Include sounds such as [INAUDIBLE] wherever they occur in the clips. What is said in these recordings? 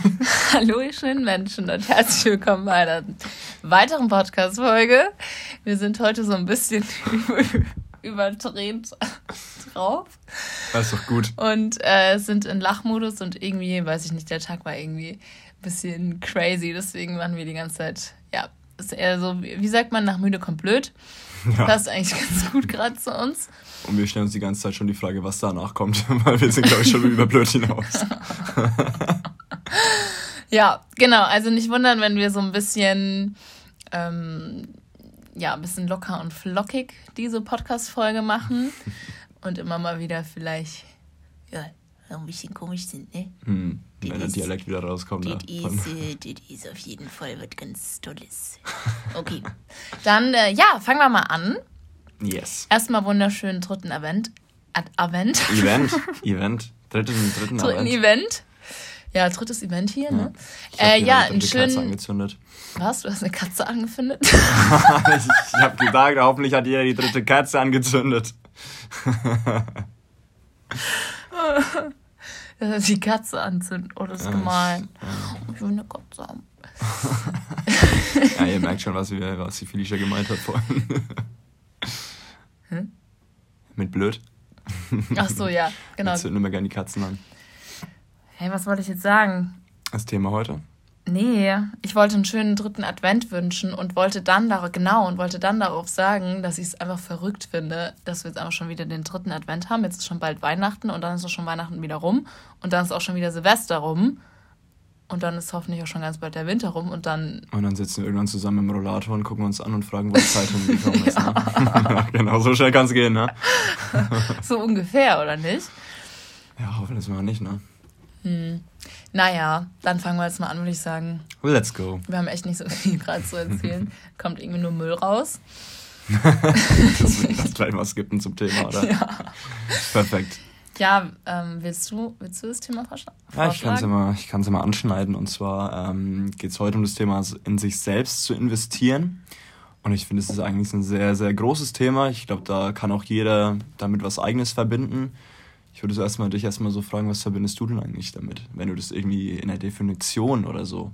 [LAUGHS] Hallo, ihr schönen Menschen und herzlich willkommen bei einer weiteren Podcast-Folge. Wir sind heute so ein bisschen [LAUGHS] überdreht drauf. Das ist doch gut. Und äh, sind in Lachmodus und irgendwie, weiß ich nicht, der Tag war irgendwie ein bisschen crazy. Deswegen waren wir die ganze Zeit, ja, ist eher so, wie sagt man, nach müde kommt blöd. Ja. Passt eigentlich [LAUGHS] ganz gut gerade zu uns. Und wir stellen uns die ganze Zeit schon die Frage, was danach kommt, [LAUGHS] weil wir sind, glaube ich, schon über blöd hinaus. [LAUGHS] ja, genau. Also nicht wundern, wenn wir so ein bisschen, ähm, ja, ein bisschen locker und flockig diese Podcast-Folge machen [LAUGHS] und immer mal wieder vielleicht, ja, ein bisschen komisch sind, ne? Hm, wenn der Dialekt wieder rauskommt. Das ne? ist, äh, ist auf jeden Fall was ganz Tolles. Okay. Dann, äh, ja, fangen wir mal an. Yes. Erstmal wunderschönen dritten Event. Ad Event. Event. Event. Dritten, dritten, dritten Event. Event. Ja, drittes Event hier, ne? Ja, äh, ja ein schön. Katze angezündet. Was? Du hast eine Katze angezündet? [LAUGHS] ich ich habe gesagt, hoffentlich hat jeder die dritte Katze angezündet. [LAUGHS] die Katze anzünden. Oh, das ist gemein. Ich will eine Katze haben. [LAUGHS] ja, ihr merkt schon, was, wir, was die Felicia gemeint hat vorhin. Hm? Mit blöd. Ach so, ja, genau. Wir zünden immer gerne die Katzen an. Hey, was wollte ich jetzt sagen? Das Thema heute? Nee, ich wollte einen schönen dritten Advent wünschen und wollte dann darauf, genau, und wollte dann darauf sagen, dass ich es einfach verrückt finde, dass wir jetzt einfach schon wieder den dritten Advent haben. Jetzt ist schon bald Weihnachten und dann ist auch schon Weihnachten wieder rum und dann ist auch schon wieder Silvester rum. Und dann ist hoffentlich auch schon ganz bald der Winter rum und dann. Und dann sitzen wir irgendwann zusammen im Rollator und gucken uns an und fragen, wo die Zeit hingekommen ist. Ne? [LAUGHS] genau, so schnell kann es gehen, ne? [LAUGHS] so ungefähr, oder nicht? Ja, hoffentlich mal nicht, ne? Hm. Naja, dann fangen wir jetzt mal an, würde ich sagen. Let's go. Wir haben echt nicht so viel gerade zu erzählen. [LAUGHS] Kommt irgendwie nur Müll raus. das, das gleich mal skippen zum Thema, oder? Ja. Perfekt. Ja, ähm, willst, du, willst du das Thema vorschlagen? Ja, ich kann es ja mal anschneiden. Und zwar ähm, geht es heute um das Thema, in sich selbst zu investieren. Und ich finde, es ist eigentlich ein sehr, sehr großes Thema. Ich glaube, da kann auch jeder damit was Eigenes verbinden. Ich würde so erstmal dich erstmal so fragen, was verbindest du denn eigentlich damit, wenn du das irgendwie in der Definition oder so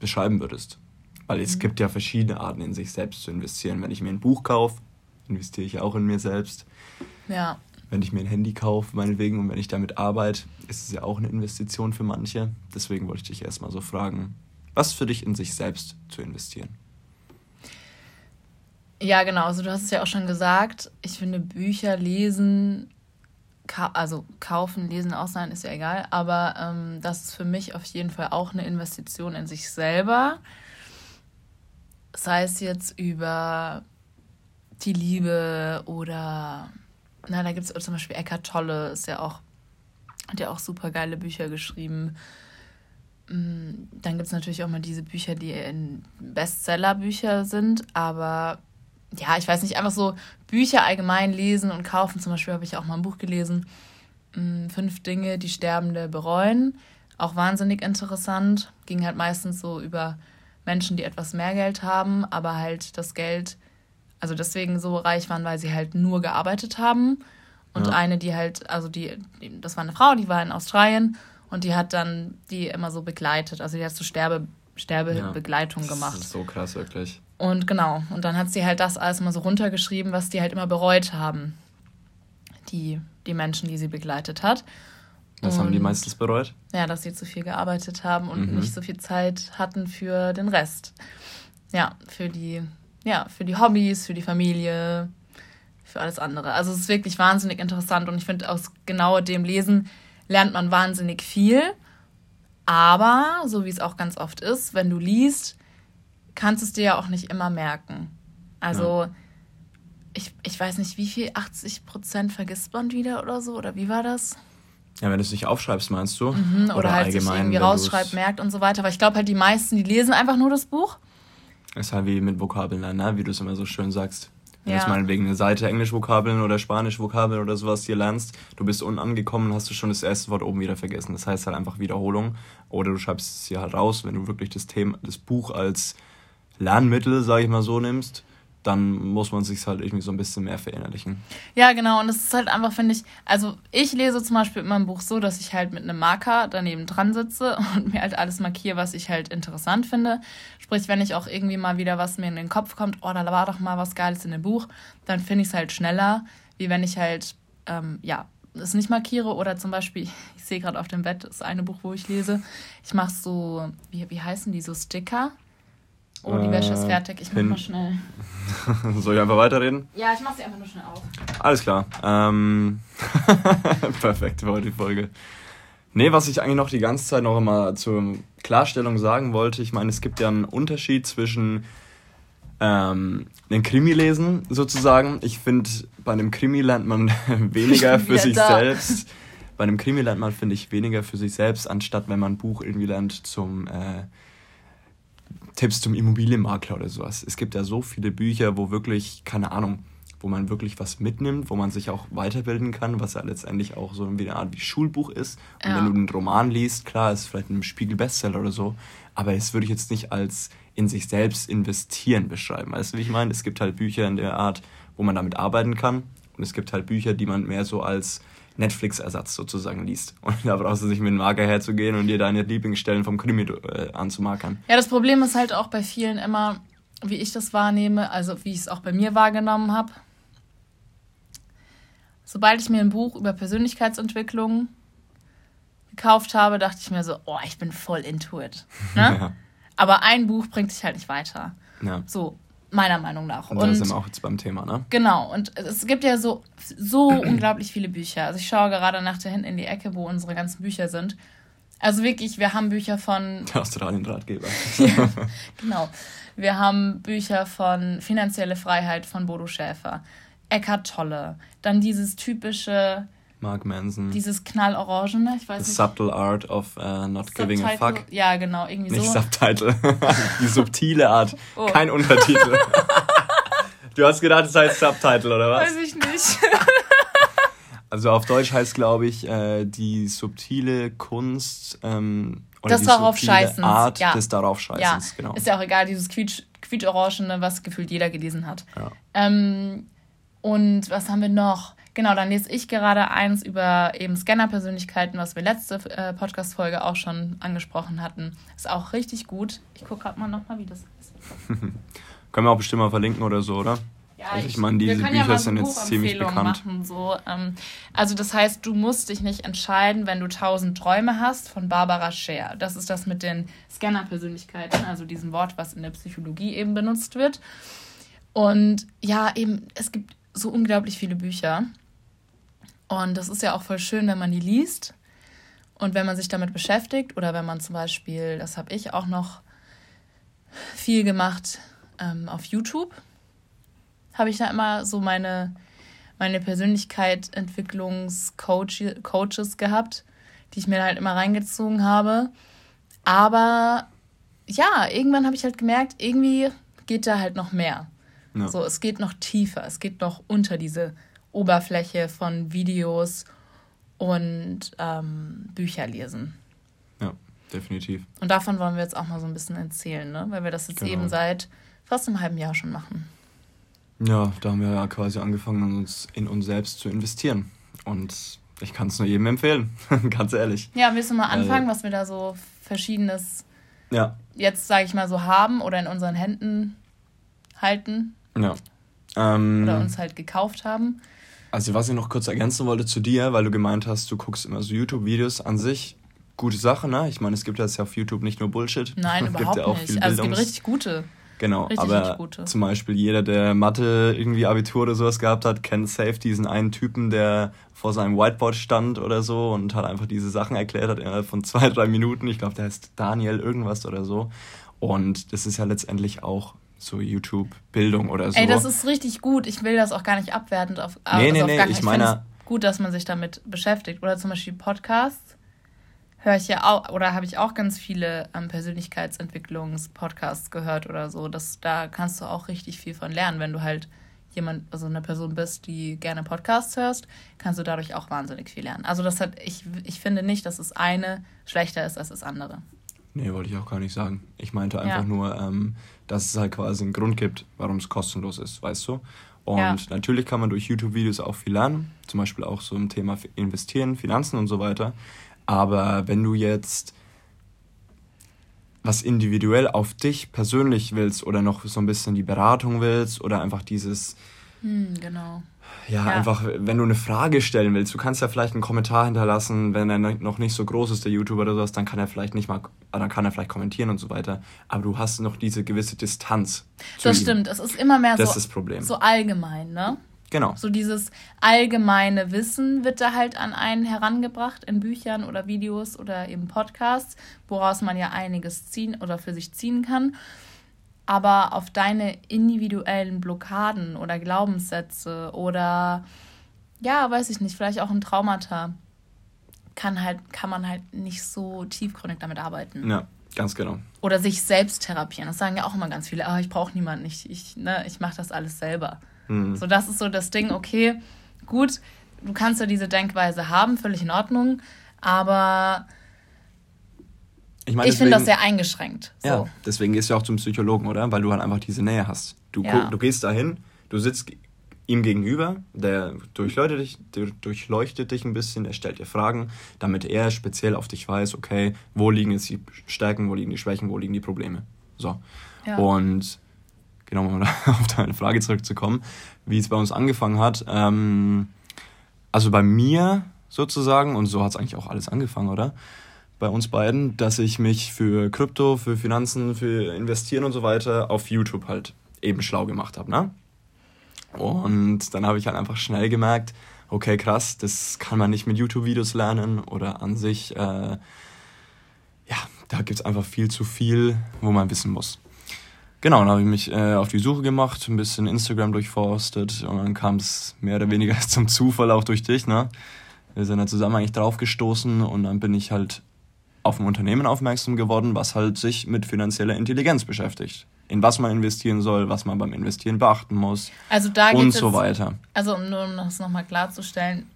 beschreiben würdest? Weil es mhm. gibt ja verschiedene Arten, in sich selbst zu investieren. Wenn ich mir ein Buch kaufe, investiere ich auch in mir selbst. Ja. Wenn ich mir ein Handy kaufe, meinetwegen, und wenn ich damit arbeite, ist es ja auch eine Investition für manche. Deswegen wollte ich dich erstmal so fragen, was für dich in sich selbst zu investieren? Ja, genau. Also du hast es ja auch schon gesagt. Ich finde Bücher lesen also kaufen, lesen, sein, ist ja egal, aber ähm, das ist für mich auf jeden Fall auch eine Investition in sich selber. Sei es jetzt über die Liebe oder, na, da gibt es zum Beispiel Eckart Tolle, ist ja auch, hat ja auch super geile Bücher geschrieben. Mm, dann gibt es natürlich auch mal diese Bücher, die in Bestseller-Bücher sind, aber ja, ich weiß nicht, einfach so Bücher allgemein lesen und kaufen. Zum Beispiel habe ich auch mal ein Buch gelesen, mm, Fünf Dinge, die Sterbende bereuen. Auch wahnsinnig interessant. Ging halt meistens so über Menschen, die etwas mehr Geld haben, aber halt das Geld, also deswegen so reich waren, weil sie halt nur gearbeitet haben. Und ja. eine, die halt, also die, das war eine Frau, die war in Australien und die hat dann die immer so begleitet. Also die hat so Sterbe, Sterbebegleitung ja, gemacht. Das ist so krass, wirklich. Und genau, und dann hat sie halt das alles mal so runtergeschrieben, was die halt immer bereut haben. Die, die Menschen, die sie begleitet hat. Was und, haben die meistens bereut? Ja, dass sie zu viel gearbeitet haben und mhm. nicht so viel Zeit hatten für den Rest. Ja, für die, ja, für die Hobbys, für die Familie, für alles andere. Also es ist wirklich wahnsinnig interessant und ich finde, aus genau dem Lesen lernt man wahnsinnig viel. Aber, so wie es auch ganz oft ist, wenn du liest, kannst es dir ja auch nicht immer merken. Also, ja. ich, ich weiß nicht, wie viel, 80 Prozent vergisst man wieder oder so? Oder wie war das? Ja, wenn du es nicht aufschreibst, meinst du? Mhm, oder, oder halt allgemein, sich irgendwie rausschreibt, merkt und so weiter. Aber ich glaube halt, die meisten, die lesen einfach nur das Buch. Ist halt wie mit Vokabeln, ne? wie du es immer so schön sagst. Wenn ja. du meinetwegen eine Seite Englisch-Vokabeln oder Spanisch-Vokabeln oder sowas hier lernst, du bist unangekommen, hast du schon das erste Wort oben wieder vergessen. Das heißt halt einfach Wiederholung. Oder du schreibst es hier halt raus, wenn du wirklich das Thema, das Buch als Lernmittel, sage ich mal so, nimmst, dann muss man sich halt irgendwie so ein bisschen mehr verinnerlichen. Ja, genau. Und es ist halt einfach, finde ich, also ich lese zum Beispiel immer ein Buch so, dass ich halt mit einem Marker daneben dran sitze [LAUGHS] und mir halt alles markiere, was ich halt interessant finde. Sprich, wenn ich auch irgendwie mal wieder was mir in den Kopf kommt, oh, da war doch mal was Geiles in dem Buch, dann finde ich es halt schneller, wie wenn ich halt, ähm, ja, es nicht markiere oder zum Beispiel, [LAUGHS] ich sehe gerade auf dem Bett, das eine Buch, wo ich lese, ich mache so, wie, wie heißen die, so Sticker? Oh, die Wäsche ist äh, fertig. Ich mach mal schnell. [LAUGHS] Soll ich einfach weiterreden? Ja, ich mach sie einfach nur schnell auf. Alles klar. Ähm [LAUGHS] Perfekt war die Folge. Nee, was ich eigentlich noch die ganze Zeit noch immer zur Klarstellung sagen wollte, ich meine, es gibt ja einen Unterschied zwischen ähm, einen Krimi lesen, sozusagen. Ich finde, bei einem Krimi lernt man [LAUGHS] weniger für sich da. selbst. Bei einem Krimi lernt man, finde ich, weniger für sich selbst, anstatt wenn man ein Buch irgendwie lernt zum äh, Tipps zum Immobilienmakler oder sowas. Es gibt ja so viele Bücher, wo wirklich, keine Ahnung, wo man wirklich was mitnimmt, wo man sich auch weiterbilden kann, was ja letztendlich auch so eine Art wie Schulbuch ist. Und ja. wenn du einen Roman liest, klar, ist vielleicht ein Spiegel-Bestseller oder so, aber das würde ich jetzt nicht als in sich selbst investieren beschreiben. Weißt du, wie ich meine? Es gibt halt Bücher in der Art, wo man damit arbeiten kann. Und es gibt halt Bücher, die man mehr so als Netflix-Ersatz sozusagen liest. [LAUGHS] Und da brauchst du nicht mit dem Marker herzugehen und dir deine Lieblingsstellen vom Krimi äh, anzumarkern. Ja, das Problem ist halt auch bei vielen immer, wie ich das wahrnehme, also wie ich es auch bei mir wahrgenommen habe. Sobald ich mir ein Buch über Persönlichkeitsentwicklung gekauft habe, dachte ich mir so, oh, ich bin voll into it. Ne? [LAUGHS] Ja. Aber ein Buch bringt dich halt nicht weiter. Ja. So, Meiner Meinung nach. Und da sind wir auch jetzt beim Thema, ne? Genau. Und es gibt ja so, so [CLEARS THROAT] unglaublich viele Bücher. Also ich schaue gerade nach da hinten in die Ecke, wo unsere ganzen Bücher sind. Also wirklich, wir haben Bücher von. Der Australien-Ratgeber. ja, [LAUGHS] [LAUGHS] genau. Wir haben Bücher von Finanzielle Freiheit von Bodo Schäfer. Eckart Tolle. Dann dieses typische Mark Manson. Dieses knallorangene, ich weiß The nicht. Subtle Art of uh, Not Subtitle, Giving a Fuck. Ja, genau, irgendwie nicht so. Nicht Subtitle. [LAUGHS] Die subtile Art. Oh. Kein Untertitel. [LAUGHS] du hast gedacht, es heißt Subtitle, oder was? Weiß ich nicht. [LAUGHS] also auf Deutsch heißt, glaube ich, äh, die subtile Kunst ähm, oder das die darauf scheißens. Art ja. des darauf scheißens, ja. genau. Ist ja auch egal, dieses Quietsch, Quietschorangene, was gefühlt jeder gelesen hat. Ja. Ähm, und was haben wir noch? Genau, dann lese ich gerade eins über eben Scanner-Persönlichkeiten, was wir letzte äh, Podcast-Folge auch schon angesprochen hatten. Ist auch richtig gut. Ich gucke gerade mal nochmal, wie das ist. [LAUGHS] Können wir auch bestimmt mal verlinken oder so, oder? Ja, also ich, ich meine, diese Bücher ja sind jetzt ziemlich bekannt. Machen, so. Ähm, also das heißt, du musst dich nicht entscheiden, wenn du tausend Träume hast, von Barbara Scher. Das ist das mit den Scanner-Persönlichkeiten, also diesem Wort, was in der Psychologie eben benutzt wird. Und ja, eben, es gibt so unglaublich viele Bücher. Und das ist ja auch voll schön, wenn man die liest und wenn man sich damit beschäftigt oder wenn man zum Beispiel, das habe ich auch noch viel gemacht ähm, auf YouTube, habe ich da immer so meine, meine Persönlichkeitsentwicklungscoaches gehabt, die ich mir halt immer reingezogen habe. Aber ja, irgendwann habe ich halt gemerkt, irgendwie geht da halt noch mehr. Ja. So, es geht noch tiefer, es geht noch unter diese Oberfläche von Videos und ähm, Bücher lesen. Ja, definitiv. Und davon wollen wir jetzt auch mal so ein bisschen erzählen, ne? weil wir das jetzt genau. eben seit fast einem halben Jahr schon machen. Ja, da haben wir ja quasi angefangen, uns in uns selbst zu investieren. Und ich kann es nur jedem empfehlen, [LAUGHS] ganz ehrlich. Ja, willst du mal anfangen, Weil, was wir da so verschiedenes ja. jetzt, sage ich mal, so haben oder in unseren Händen halten? Ja. Ähm, oder uns halt gekauft haben? Also was ich noch kurz ergänzen wollte zu dir, weil du gemeint hast, du guckst immer so YouTube-Videos an sich. Gute Sache, ne? Ich meine, es gibt jetzt ja auf YouTube nicht nur Bullshit. Nein, [LAUGHS] es überhaupt gibt ja auch nicht. also es gibt richtig gute. Genau, richtig, aber richtig gute. zum Beispiel jeder, der Mathe irgendwie Abitur oder sowas gehabt hat, kennt safe diesen einen Typen, der vor seinem Whiteboard stand oder so und hat einfach diese Sachen erklärt hat innerhalb von zwei, drei Minuten. Ich glaube, der heißt Daniel irgendwas oder so. Und das ist ja letztendlich auch so YouTube-Bildung oder so. Ey, das ist richtig gut. Ich will das auch gar nicht abwertend auf. Also nee, nee, nee, ich, ich meine. gut, dass man sich damit beschäftigt. Oder zum Beispiel Podcasts höre ich ja auch, oder habe ich auch ganz viele ähm, Persönlichkeitsentwicklungs-Podcasts gehört oder so. Das, da kannst du auch richtig viel von lernen, wenn du halt jemand, also eine Person bist, die gerne Podcasts hörst, kannst du dadurch auch wahnsinnig viel lernen. Also das hat, ich, ich finde nicht, dass das eine schlechter ist als das andere. Nee, wollte ich auch gar nicht sagen. Ich meinte einfach Ja. nur, ähm, dass es halt quasi einen Grund gibt, warum es kostenlos ist, weißt du? Und Ja. natürlich kann man durch YouTube-Videos auch viel lernen, zum Beispiel auch so im Thema Investieren, Finanzen und so weiter. Aber wenn du jetzt was individuell auf dich persönlich willst oder noch so ein bisschen die Beratung willst oder einfach dieses, Hm, genau. Ja, Ja. einfach, wenn du eine Frage stellen willst, du kannst ja vielleicht einen Kommentar hinterlassen, wenn er noch nicht so groß ist, der YouTuber oder sowas, dann kann er vielleicht nicht mal, dann kann er vielleicht kommentieren und so weiter. Aber du hast noch diese gewisse Distanz. Das stimmt. Es ist immer mehr Das so, ist Problem. so allgemein, ne? Genau. So dieses allgemeine Wissen wird da halt an einen herangebracht in Büchern oder Videos oder eben Podcasts, woraus man ja einiges ziehen oder für sich ziehen kann. Aber auf deine individuellen Blockaden oder Glaubenssätze oder ja, weiß ich nicht, vielleicht auch ein Traumata, kann halt, kann man halt nicht so tiefgründig damit arbeiten. Ja, ganz genau. Oder sich selbst therapieren. Das sagen ja auch immer ganz viele, ah, ich brauche niemanden, ich, ich, ne, ich mache das alles selber. Mhm. So, das ist so das Ding, okay, gut, du kannst ja diese Denkweise haben, völlig in Ordnung, aber Ich meine, ich finde das sehr eingeschränkt. So. Ja, deswegen gehst du auch zum Psychologen, oder? Weil du halt einfach diese Nähe hast. Du, Ja. du gehst dahin, du sitzt ihm gegenüber, der durchleuchtet dich, der durchleuchtet dich ein bisschen, er stellt dir Fragen, damit er speziell auf dich weiß, okay, wo liegen jetzt die Stärken, wo liegen die Schwächen, wo liegen die Probleme. So. Ja. Und genau, um [LAUGHS] auf deine Frage zurückzukommen, wie es bei uns angefangen hat. Ähm, also bei mir sozusagen, und so hat es eigentlich auch alles angefangen, oder? Bei uns beiden, dass ich mich für Krypto, für Finanzen, für Investieren und so weiter auf YouTube halt eben schlau gemacht habe, ne? Und dann habe ich halt einfach schnell gemerkt, okay, krass, das kann man nicht mit YouTube-Videos lernen oder an sich, äh, ja, da gibt es einfach viel zu viel, wo man wissen muss. Genau, dann habe ich mich äh, auf die Suche gemacht, ein bisschen Instagram durchforstet und dann kam es mehr oder weniger [LAUGHS] zum Zufall auch durch dich, ne? Wir sind da zusammen eigentlich draufgestoßen und dann bin ich halt auf ein Unternehmen aufmerksam geworden, was halt sich mit finanzieller Intelligenz beschäftigt. In was man investieren soll, was man beim Investieren beachten muss Also da und so jetzt- weiter. Also um nur um das nochmal klarzustellen,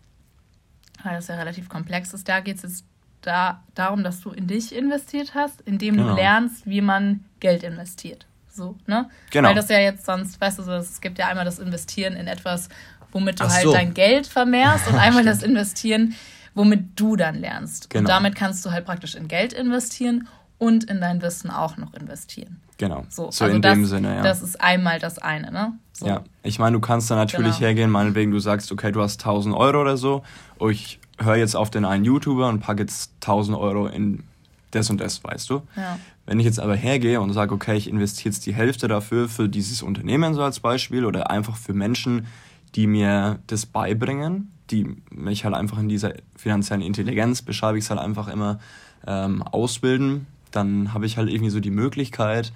weil das ja relativ komplex ist, da geht es jetzt da, darum, dass du in dich investiert hast, indem Genau. du lernst, wie man Geld investiert. So, ne? Genau. Weil das ja jetzt sonst, weißt du, es gibt ja einmal das Investieren in etwas, womit du Ach halt so. dein Geld vermehrst und [LAUGHS] einmal das Investieren, womit du dann lernst. Und Genau. damit kannst du halt praktisch in Geld investieren und in dein Wissen auch noch investieren. Genau. So, So, also in das, dem Sinne, ja. Das ist einmal das eine, ne? So. Ja, ich meine, du kannst da natürlich Genau. hergehen, meinetwegen, du sagst, okay, du hast 1000 Euro oder so, oh, ich höre jetzt auf den einen YouTuber und packe jetzt 1000 Euro in das und das, weißt du? Ja. Wenn ich jetzt aber hergehe und sage, okay, ich investiere jetzt die Hälfte dafür für dieses Unternehmen so als Beispiel oder einfach für Menschen, die mir das beibringen, die mich halt einfach in dieser finanziellen Intelligenz, beschreibe ich es halt einfach immer, ähm, ausbilden, dann habe ich halt irgendwie so die Möglichkeit,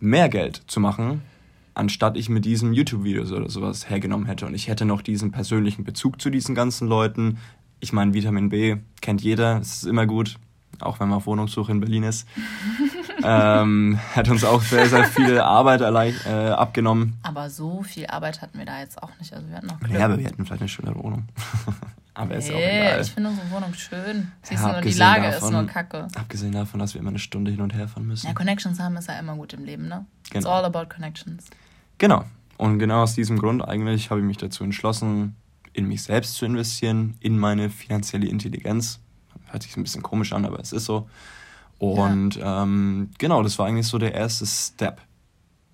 mehr Geld zu machen, anstatt ich mit diesem YouTube-Video oder sowas hergenommen hätte. Und ich hätte noch diesen persönlichen Bezug zu diesen ganzen Leuten. Ich meine, Vitamin B kennt jeder, es ist immer gut, auch wenn man auf Wohnungssuche in Berlin ist. [LAUGHS] ähm, hat uns auch sehr, sehr viel Arbeit allein, äh, abgenommen. Aber so viel Arbeit hatten wir da jetzt auch nicht. Also wir hatten noch Glück. Ja, aber wir hätten vielleicht eine schönere Wohnung. [LAUGHS] aber ist auch Nee, egal. ich finde unsere Wohnung schön. Siehst Ja, du, nur, die Lage ist davon- nur kacke. Abgesehen davon, dass wir immer eine Stunde hin und her fahren müssen. Ja, Connections haben ist ja immer gut im Leben, ne? It's Genau. all about connections. Genau. Und genau aus diesem Grund eigentlich habe ich mich dazu entschlossen, in mich selbst zu investieren, in meine finanzielle Intelligenz. Hört sich ein bisschen komisch an, aber es ist so. Und ähm, genau, das war eigentlich so der erste Step.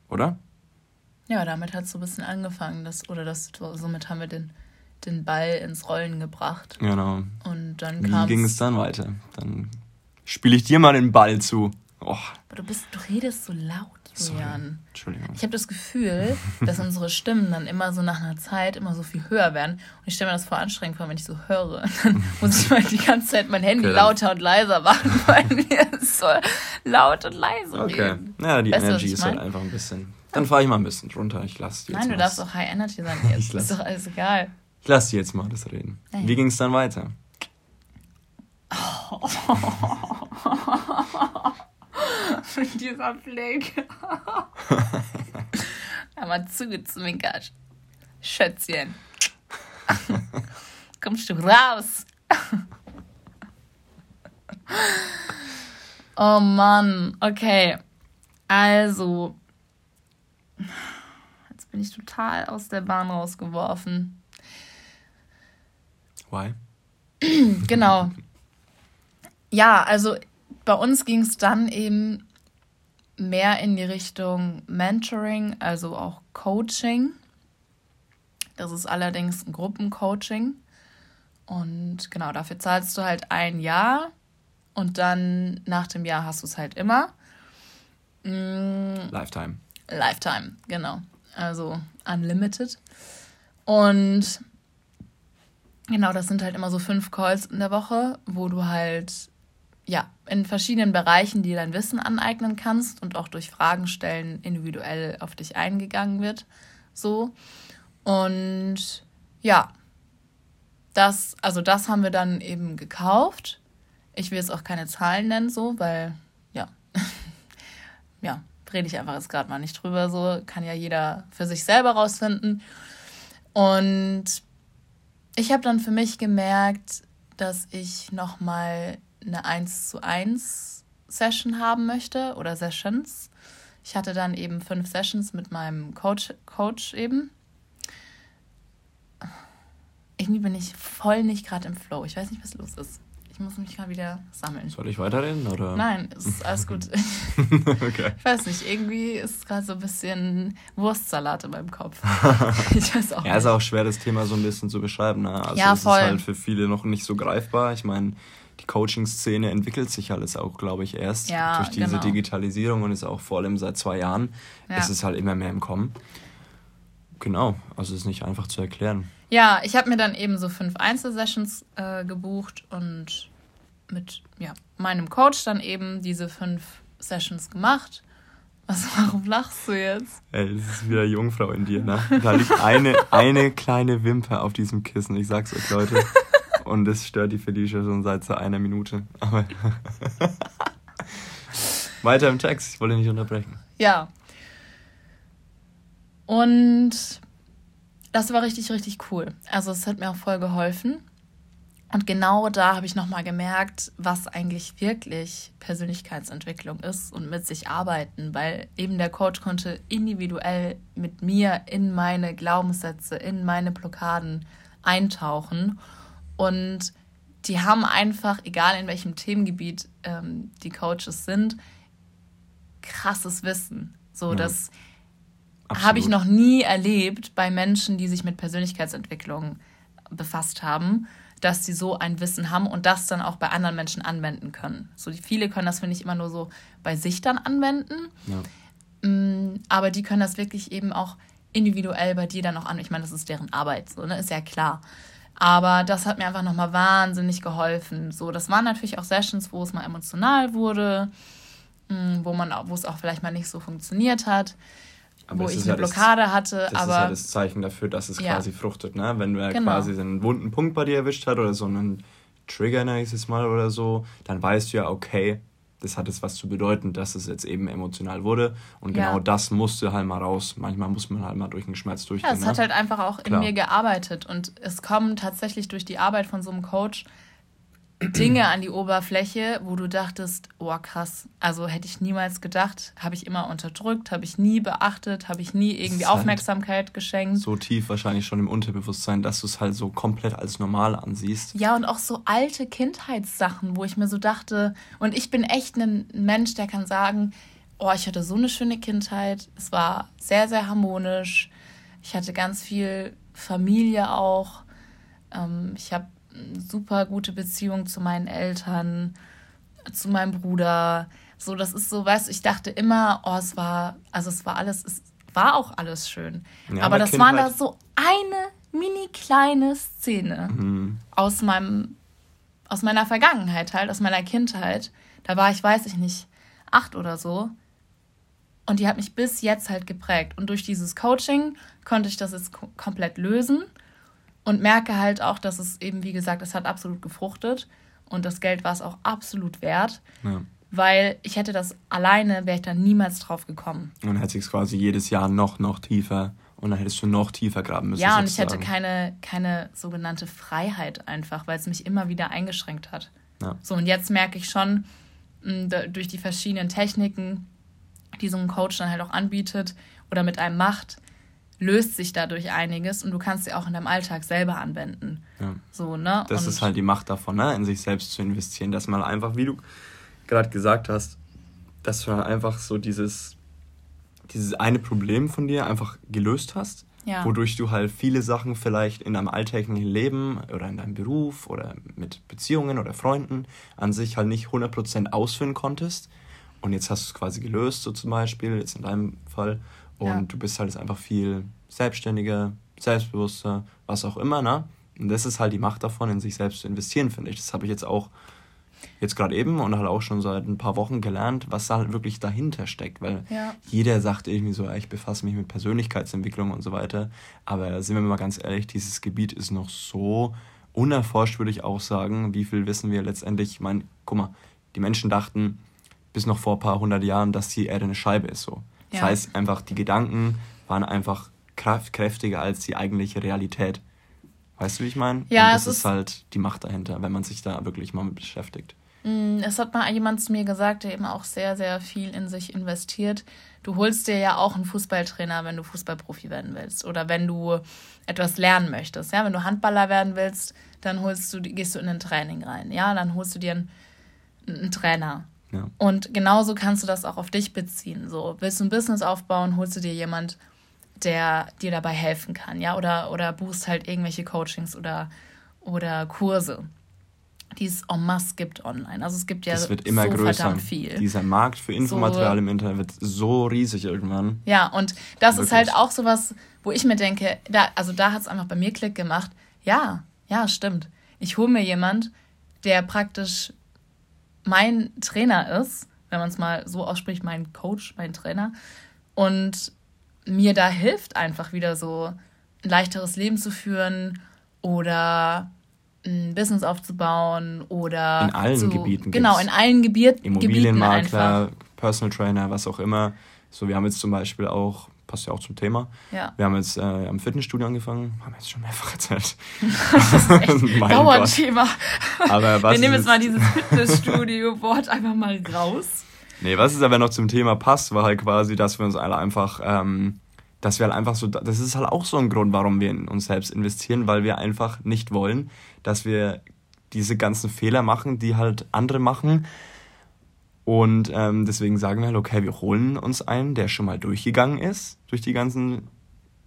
Oder? Ja, damit hat es so ein bisschen angefangen. Das, oder das, somit haben wir den, den Ball ins Rollen gebracht. Genau. Und dann Wie kam ging es dann weiter? Dann spiele ich dir mal den Ball zu. Oh, Aber du, bist, du redest so laut, sorry. Julian. Entschuldigung. Ich habe das Gefühl, dass [LAUGHS] unsere Stimmen dann immer so nach einer Zeit immer so viel höher werden. Und ich stelle mir das vor anstrengend vor, wenn ich so höre. Dann [LAUGHS] muss ich mal die ganze Zeit mein Handy Okay, lauter und leiser machen, [LAUGHS] weil wir so laut und leise Okay. reden. Ja, die Weißt Energy ist halt einfach ein bisschen. Dann fahre ich mal ein bisschen drunter. Ich lasse die jetzt Nein, du darfst auch High Energy sein jetzt. Lass- ist doch alles egal. Ich lasse die jetzt mal das reden. Nein. Wie ging es dann weiter? [LAUGHS] Mit dieser Blick. [LAUGHS] Einmal zugezwinkert. Schätzchen. [LAUGHS] Kommst du raus? Oh Mann, okay. Also, jetzt bin ich total aus der Bahn rausgeworfen. Why? [CLEARS THROAT] genau. Ja, also bei uns ging es dann eben mehr in die Richtung Mentoring, also auch Coaching. Das ist allerdings ein Gruppencoaching. Und genau, dafür zahlst du halt ein Jahr und dann nach dem Jahr hast du es halt immer. Mm, Lifetime. Lifetime, genau. Also unlimited. Und genau, das sind halt immer so fünf Calls in der Woche, wo du halt ja in verschiedenen Bereichen dir dein Wissen aneignen kannst und auch durch Fragen stellen individuell auf dich eingegangen wird. So. Und ja, das, also das haben wir dann eben gekauft. Ich will jetzt auch keine Zahlen nennen, so, weil, ja, [LAUGHS] ja, rede ich einfach jetzt gerade mal nicht drüber, so, kann ja jeder für sich selber rausfinden. Und ich habe dann für mich gemerkt, dass ich nochmal eine 1 zu 1 Session haben möchte oder Sessions. Ich hatte dann eben fünf Sessions mit meinem Coach, Coach eben. Irgendwie bin ich voll nicht gerade im Flow. Ich weiß nicht, was los ist. Ich muss mich mal wieder sammeln. Soll ich weiterreden? Oder? Nein, es [LAUGHS] ist alles gut. okay. [LAUGHS] Ich weiß nicht, irgendwie ist es gerade so ein bisschen Wurstsalat in meinem Kopf. [LAUGHS] ich weiß auch Ja, nicht. ist auch schwer, das Thema so ein bisschen zu beschreiben. Ne? Also ja, es voll. ist halt für viele noch nicht so greifbar. Ich meine, die Coaching-Szene entwickelt sich alles auch, glaube ich, erst ja, durch diese genau. Digitalisierung und ist auch vor allem seit zwei Jahren ja. ist es halt immer mehr im Kommen. Genau, also es ist nicht einfach zu erklären. Ja, ich habe mir dann eben so fünf Einzelsessions äh, gebucht und mit ja, meinem Coach dann eben diese fünf Sessions gemacht. [LAUGHS] Was, warum lachst du jetzt? Ey, das ist wieder Jungfrau in dir, ne? Da liegt eine, eine kleine Wimper auf diesem Kissen. Ich sag's euch, Leute. [LAUGHS] Und das stört die Felicia schon seit so einer Minute. Aber [LAUGHS] weiter im Text, ich wollte nicht unterbrechen. Ja. Und das war richtig, richtig cool. Also es hat mir auch voll geholfen. Und genau da habe ich nochmal gemerkt, was eigentlich wirklich Persönlichkeitsentwicklung ist und mit sich arbeiten, weil eben der Coach konnte individuell mit mir in meine Glaubenssätze, in meine Blockaden eintauchen. Und die haben einfach, egal in welchem Themengebiet ähm, die Coaches sind, krasses Wissen. So, ja. dass habe ich noch nie erlebt bei Menschen, die sich mit Persönlichkeitsentwicklung befasst haben, dass sie so ein Wissen haben und das dann auch bei anderen Menschen anwenden können. So viele können das, finde ich, immer nur so bei sich dann anwenden. Ja. Mm, aber die können das wirklich eben auch individuell bei dir dann auch an. Ich meine, das ist deren Arbeit, so, ne? Ist ja klar. Aber das hat mir einfach nochmal wahnsinnig geholfen. So, das waren natürlich auch Sessions, wo es mal emotional wurde, mm, wo man, wo es auch vielleicht mal nicht so funktioniert hat. Aber wo ich eine ja Blockade das, hatte. Das aber, ist ja das Zeichen dafür, dass es ja. quasi fruchtet, ne? Wenn du genau. quasi einen wunden Punkt bei dir erwischt hat oder so einen Trigger, nächstes Mal oder so, dann weißt du ja, okay, das hat jetzt was zu bedeuten, dass es jetzt eben emotional wurde. Und ja. genau das musste halt mal raus. Manchmal muss man halt mal durch den Schmerz durchgehen. Ja, es ne? hat halt einfach auch Klar. in mir gearbeitet. Und es kommen tatsächlich durch die Arbeit von so einem Coach Dinge an die Oberfläche, wo du dachtest, oh krass, also hätte ich niemals gedacht, habe ich immer unterdrückt, habe ich nie beachtet, habe ich nie irgendwie halt Aufmerksamkeit geschenkt. So tief wahrscheinlich schon im Unterbewusstsein, dass du es halt so komplett als normal ansiehst. Ja, und auch so alte Kindheitssachen, wo ich mir so dachte, und ich bin echt ein Mensch, der kann sagen, oh, ich hatte so eine schöne Kindheit, es war sehr, sehr harmonisch, ich hatte ganz viel Familie auch, ähm, ich habe super gute Beziehung zu meinen Eltern, zu meinem Bruder. So, das ist so, weißt du, ich dachte immer, oh, es war, also es war alles, es war auch alles schön. Ja, aber das Kindheit... war da so eine mini kleine Szene mhm. aus meinem, aus meiner Vergangenheit halt, aus meiner Kindheit. Da war ich, weiß ich nicht, acht oder so. Und die hat mich bis jetzt halt geprägt. Und durch dieses Coaching konnte ich das jetzt komplett lösen und merke halt auch, dass es eben, wie gesagt, es hat absolut gefruchtet und das Geld war es auch absolut wert. Ja. Weil ich hätte das alleine, wäre ich da niemals drauf gekommen. Und dann hätte es quasi jedes Jahr noch, noch tiefer und dann hättest du noch tiefer graben müssen. Ja, und ich hätte keine, keine sogenannte Freiheit einfach, weil es mich immer wieder eingeschränkt hat. Ja. So, und jetzt merke ich schon, durch die verschiedenen Techniken, die so ein Coach dann halt auch anbietet oder mit einem macht, löst sich dadurch einiges und du kannst sie auch in deinem Alltag selber anwenden. Ja. So, ne? Das und ist halt die Macht davon, ne? in sich selbst zu investieren, dass man einfach, wie du gerade gesagt hast, dass du einfach so dieses, dieses eine Problem von dir einfach gelöst hast, ja. wodurch du halt viele Sachen vielleicht in deinem alltäglichen Leben oder in deinem Beruf oder mit Beziehungen oder Freunden an sich halt nicht 100% ausführen konntest. Und jetzt hast du es quasi gelöst, so zum Beispiel, jetzt in deinem Fall. Und ja. du bist halt jetzt einfach viel selbstständiger, selbstbewusster, was auch immer, ne? Und das ist halt die Macht davon, in sich selbst zu investieren, finde ich. Das habe ich jetzt auch jetzt gerade eben und halt auch schon seit ein paar Wochen gelernt, was da halt wirklich dahinter steckt. Weil ja. jeder sagt irgendwie so, ich befasse mich mit Persönlichkeitsentwicklung und so weiter. Aber sind wir mal ganz ehrlich, dieses Gebiet ist noch so unerforscht, würde ich auch sagen. Wie viel wissen wir letztendlich? Ich meine, guck mal, die Menschen dachten bis noch vor ein paar hundert Jahren, dass die Erde eine Scheibe ist. So. Das ja. heißt einfach, die Gedanken waren einfach kräftiger als die eigentliche Realität. Weißt du, wie ich meine? Ja, Und das ist, ist halt die Macht dahinter, wenn man sich da wirklich mal mit beschäftigt. Mm, es hat mal jemand zu mir gesagt, der eben auch sehr, sehr viel in sich investiert. Du holst dir ja auch einen Fußballtrainer, wenn du Fußballprofi werden willst oder wenn du etwas lernen möchtest. Ja, wenn du Handballer werden willst, dann holst du, gehst du in ein Training rein. Ja, dann holst du dir einen, einen Trainer. Ja. Und genauso kannst du das auch auf dich beziehen. So, willst du ein Business aufbauen, holst du dir jemand, der dir dabei helfen kann, ja, oder, oder buchst halt irgendwelche Coachings oder, oder Kurse, die es en masse gibt online. Also es gibt ja das wird immer so größer. viel. Dieser Markt für Infomaterial so, im Internet wird so riesig irgendwann. Ja, und das Wirklich. ist halt auch sowas, wo ich mir denke, da, also da hat es einfach bei mir Klick gemacht. Ja, ja, stimmt. Ich hole mir jemand, der praktisch mein Trainer ist, wenn man es mal so ausspricht, mein Coach, mein Trainer. Und mir da hilft, einfach wieder so ein leichteres Leben zu führen oder ein Business aufzubauen oder in allen zu, Gebieten genau in allen Gebiet, Immobilienmakler, Personal Trainer, was auch immer. So, wir haben jetzt zum Beispiel auch passt ja auch zum Thema. Ja. Wir haben jetzt äh, am Fitnessstudio angefangen, haben jetzt schon mehrfach erzählt. [LAUGHS] Das ist echt [LAUGHS] Dauerthema. Aber was wir nehmen jetzt mal dieses Fitnessstudio-Wort einfach mal raus. Nee, was es aber noch zum Thema passt, war halt quasi, dass wir uns alle einfach, ähm, dass wir halt einfach so, das ist halt auch so ein Grund, warum wir in uns selbst investieren, weil wir einfach nicht wollen, dass wir diese ganzen Fehler machen, die halt andere machen. Und ähm, deswegen sagen wir halt, okay, wir holen uns einen, der schon mal durchgegangen ist, durch die ganzen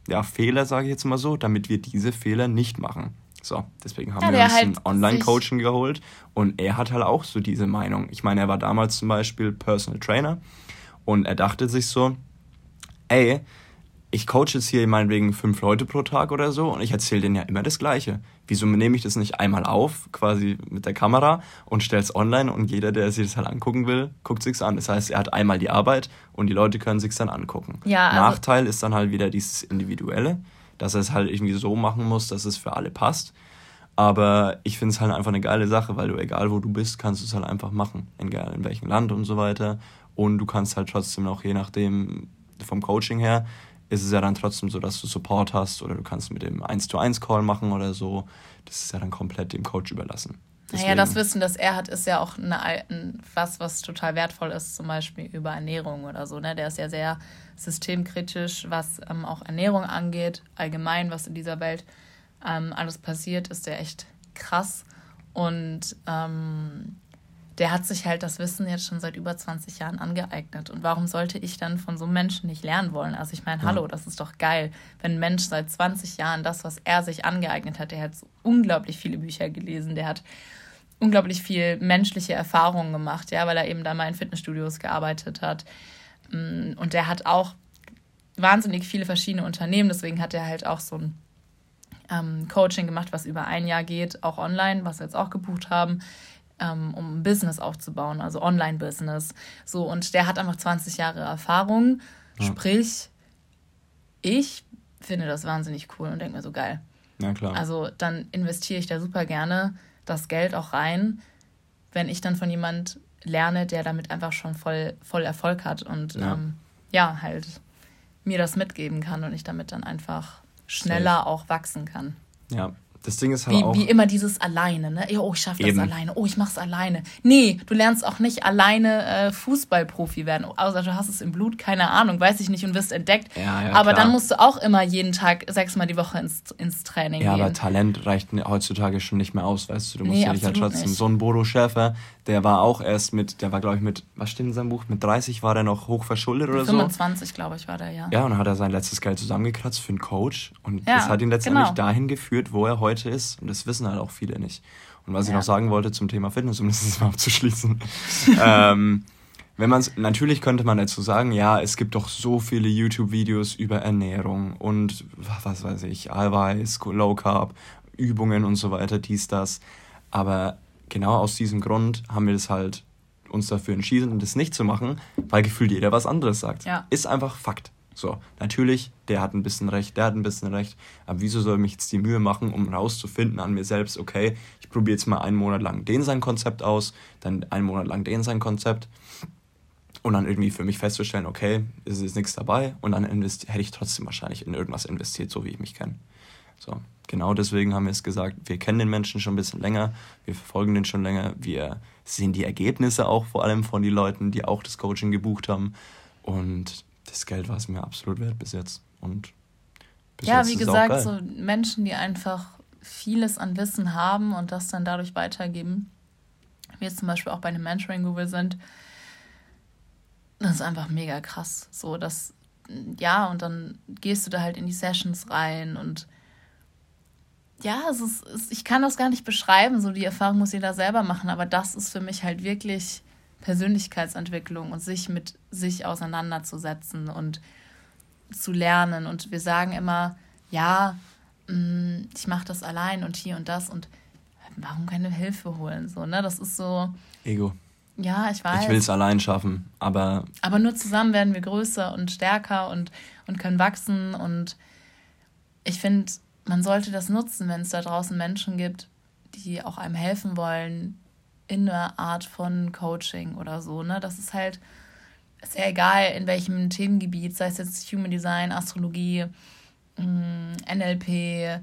ja, Fehler, sage ich jetzt mal so, damit wir diese Fehler nicht machen. So, deswegen haben ja, wir uns halt ein Online-Coaching geholt und er hat halt auch so diese Meinung. Ich meine, er war damals zum Beispiel Personal Trainer und er dachte sich so, ey, ich coache jetzt hier meinetwegen fünf Leute pro Tag oder so und ich erzähle denen ja immer das Gleiche. Wieso nehme ich das nicht einmal auf, quasi mit der Kamera und stelle es online und jeder, der sich das halt angucken will, guckt sich's an. Das heißt, er hat einmal die Arbeit und die Leute können sich's dann angucken. Ja, also Nachteil ist dann halt wieder dieses Individuelle dass er es halt irgendwie so machen muss, dass es für alle passt. Aber ich finde es halt einfach eine geile Sache, weil du, egal wo du bist, kannst du es halt einfach machen. Egal in welchem Land und so weiter. Und du kannst halt trotzdem auch, je nachdem, vom Coaching her, ist es ja dann trotzdem so, dass du Support hast oder du kannst mit dem 1 zu 1 Call machen oder so. Das ist ja dann komplett dem Coach überlassen. Deswegen. Naja, das Wissen, das er hat, ist ja auch eine, ein, was, was total wertvoll ist, zum Beispiel über Ernährung oder so. Ne? Der ist ja sehr systemkritisch, was ähm, auch Ernährung angeht, allgemein, was in dieser Welt ähm, alles passiert, ist der echt krass. Und ähm, der hat sich halt das Wissen jetzt schon seit über 20 Jahren angeeignet. Und warum sollte ich dann von so einem Menschen nicht lernen wollen? Also ich meine, ja. hallo, das ist doch geil, wenn ein Mensch seit 20 Jahren das, was er sich angeeignet hat, der hat so unglaublich viele Bücher gelesen, der hat unglaublich viel menschliche Erfahrungen gemacht, ja, weil er eben da mal in Fitnessstudios gearbeitet hat. Mm, und der hat auch wahnsinnig viele verschiedene Unternehmen, deswegen hat er halt auch so ein ähm, Coaching gemacht, was über ein Jahr geht, auch online, was wir jetzt auch gebucht haben, ähm, um ein Business aufzubauen, also Online-Business. So, und der hat einfach 20 Jahre Erfahrung, ja. sprich, ich finde das wahnsinnig cool und denke mir so geil. Ja, klar. Also dann investiere ich da super gerne das Geld auch rein, wenn ich dann von jemand lerne, der damit einfach schon voll, voll Erfolg hat und ja. Ähm, ja, halt mir das mitgeben kann und ich damit dann einfach schneller Safe. auch wachsen kann. Ja, das Ding ist halt wie, auch. wie immer dieses alleine, ne? Oh, ich schaffe das alleine. Oh, ich mach's alleine. Nee, du lernst auch nicht alleine äh, Fußballprofi werden. Außer du hast es im Blut, keine Ahnung, weiß ich nicht und wirst entdeckt. Ja, ja, aber klar. dann musst du auch immer jeden Tag sechsmal die Woche ins, ins Training Ja, gehen. aber Talent reicht heutzutage schon nicht mehr aus, weißt du. Du musst Nee, ja dich halt trotzdem. nicht. So ein Bodo Schäfer, der war auch erst mit, der war glaube ich mit, was steht in seinem Buch? Mit 30 war der noch hochverschuldet oder so. 25, glaube ich, war der, ja. Ja, und dann hat er sein letztes Geld zusammengekratzt für einen Coach. Und Ja, das hat ihn letztendlich genau. dahin geführt, wo er heute ist. Und das wissen halt auch viele nicht. Und was ich Ja. noch sagen wollte zum Thema Fitness, um das [LAUGHS] jetzt mal abzuschließen. ähm, wenn man natürlich könnte man dazu sagen, ja, es gibt doch so viele YouTube-Videos über Ernährung und was weiß ich, Eiweiß, Low Carb, Übungen und so weiter, dies, das. Aber genau aus diesem Grund haben wir das halt uns dafür entschieden, das nicht zu machen, weil gefühlt jeder was anderes sagt. Ja. Ist einfach Fakt. So, natürlich, der hat ein bisschen recht, der hat ein bisschen recht, aber wieso soll ich mich jetzt die Mühe machen, um rauszufinden an mir selbst, okay, ich probiere jetzt mal einen Monat lang den sein Konzept aus, dann einen Monat lang den sein Konzept und dann irgendwie für mich festzustellen, okay, es ist nichts dabei und dann hätte ich trotzdem wahrscheinlich in irgendwas investiert, so wie ich mich kenne. So, genau deswegen haben wir es gesagt, wir kennen den Menschen schon ein bisschen länger, wir verfolgen den schon länger, wir sehen die Ergebnisse auch vor allem von den Leuten, die auch das Coaching gebucht haben und das Geld war es mir absolut wert bis jetzt und bis ja, jetzt wie ist gesagt, so Menschen, die einfach vieles an Wissen haben und das dann dadurch weitergeben. Wie jetzt zum Beispiel auch bei einem Mentoring, wo wir sind. Das ist einfach mega krass. So, dass, ja, und dann gehst du da halt in die Sessions rein und ja, es ist, es, ich kann das gar nicht beschreiben, so die Erfahrung muss jeder selber machen, aber das ist für mich halt wirklich Persönlichkeitsentwicklung und sich mit sich auseinanderzusetzen und zu lernen. Und wir sagen immer, ja, mh, ich mache das allein und hier und das und warum keine Hilfe holen? So, ne? Das ist so, Ego. ja, ich weiß. Ich will es allein schaffen, aber Aber nur zusammen werden wir größer und stärker und, und können wachsen. Und ich finde, man sollte das nutzen, wenn es da draußen Menschen gibt, die auch einem helfen wollen in einer Art von Coaching oder so. Ne? Das ist halt, ist ja egal, in welchem Themengebiet, sei es jetzt Human Design, Astrologie, mh, NLP,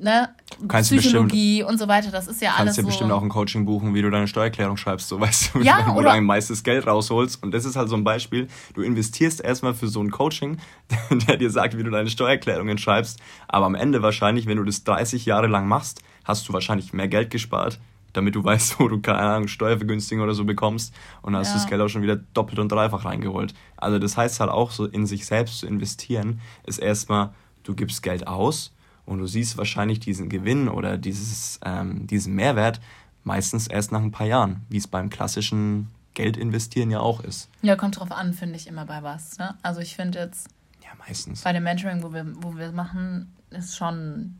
ne? Kannst du Psychologie und so weiter. Das ist ja alles kannst dir so. bestimmt auch ein Coaching buchen, wie du deine Steuererklärung schreibst, so [LAUGHS] weißt du, Ja, [LAUGHS] wo oder- du ein meistes Geld rausholst. Und das ist halt so ein Beispiel. Du investierst erstmal für so ein Coaching, [LAUGHS] der dir sagt, wie du deine Steuererklärungen schreibst. Aber am Ende wahrscheinlich, wenn du das 30 Jahre lang machst, hast du wahrscheinlich mehr Geld gespart, damit du weißt, wo du, keine Ahnung, Steuervergünstigung oder so bekommst. Und dann hast du Ja. das Geld auch schon wieder doppelt und dreifach reingeholt. Also das heißt halt auch so, in sich selbst zu investieren, ist erstmal, du gibst Geld aus und du siehst wahrscheinlich diesen Gewinn oder dieses, ähm, diesen Mehrwert meistens erst nach ein paar Jahren, wie es beim klassischen Geld investieren ja auch ist. Ja, kommt drauf an, finde ich immer bei was. Ne? Also ich finde jetzt Ja, meistens. bei dem Mentoring, wo wir, wo wir machen, ist schon,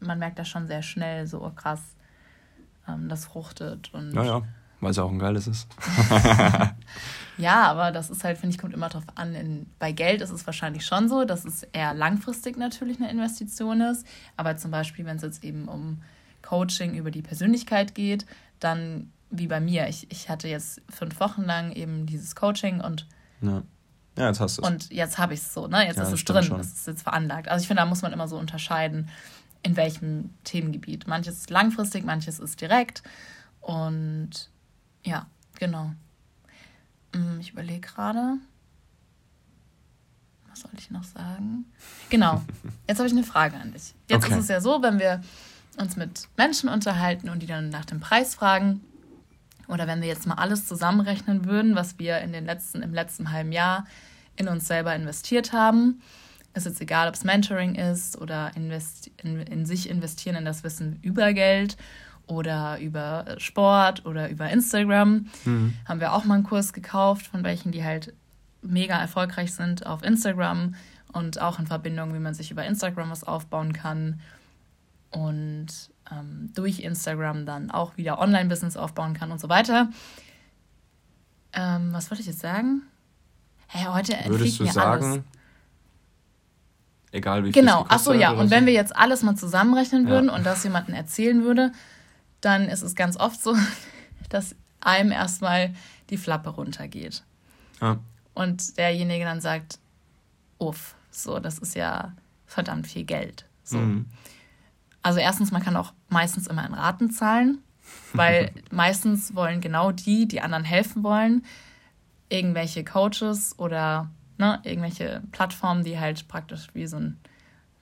man merkt das schon sehr schnell, so oh, krass, ähm, das fruchtet. Und Ja, ja, weil es auch ein geiles ist. [LAUGHS] Ja, aber das ist halt, finde ich, kommt immer drauf an. In, bei Geld ist es wahrscheinlich schon so, dass es eher langfristig natürlich eine Investition ist. Aber zum Beispiel, wenn es jetzt eben um Coaching über die Persönlichkeit geht, dann wie bei mir. Ich, ich hatte jetzt fünf Wochen lang eben dieses Coaching und, Ja, ja jetzt hast du es. und jetzt habe ich es so, ne? Jetzt Ja, ist es drin, schon. es ist jetzt veranlagt. Also ich finde, da muss man immer so unterscheiden, in welchem Themengebiet. Manches ist langfristig, manches ist direkt. Und ja, genau. Hm, Ich überlege gerade. Was soll ich noch sagen? Genau. [LAUGHS] Jetzt habe ich eine Frage an dich. Jetzt Okay. ist es ja so, wenn wir uns mit Menschen unterhalten und die dann nach dem Preis fragen, oder wenn wir jetzt mal alles zusammenrechnen würden, was wir in den letzten, im letzten halben Jahr in uns selber investiert haben, ist jetzt egal, ob es Mentoring ist oder invest in, in sich investieren in das Wissen über Geld oder über Sport oder über Instagram. Mhm. Haben wir auch mal einen Kurs gekauft von welchen, die halt mega erfolgreich sind auf Instagram und auch in Verbindung, wie man sich über Instagram was aufbauen kann und ähm, durch Instagram dann auch wieder Online-Business aufbauen kann und so weiter. Ähm, was wollte ich jetzt sagen? Hey, heute Würdest du mir sagen, alles. egal wie viel Genau, es ach so, gekostet ja. Und wenn wir jetzt alles mal zusammenrechnen Ja. würden und das jemandem erzählen würde, dann ist es ganz oft so, [LAUGHS] dass einem erstmal die Flappe runtergeht. Ja. Und derjenige dann sagt, uff, so, das ist ja verdammt viel Geld. So. Mhm. Also erstens, man kann auch meistens immer in Raten zahlen, [LAUGHS] weil meistens wollen genau die, die anderen helfen wollen, irgendwelche Coaches oder ne, irgendwelche Plattformen, die halt praktisch wie so ein,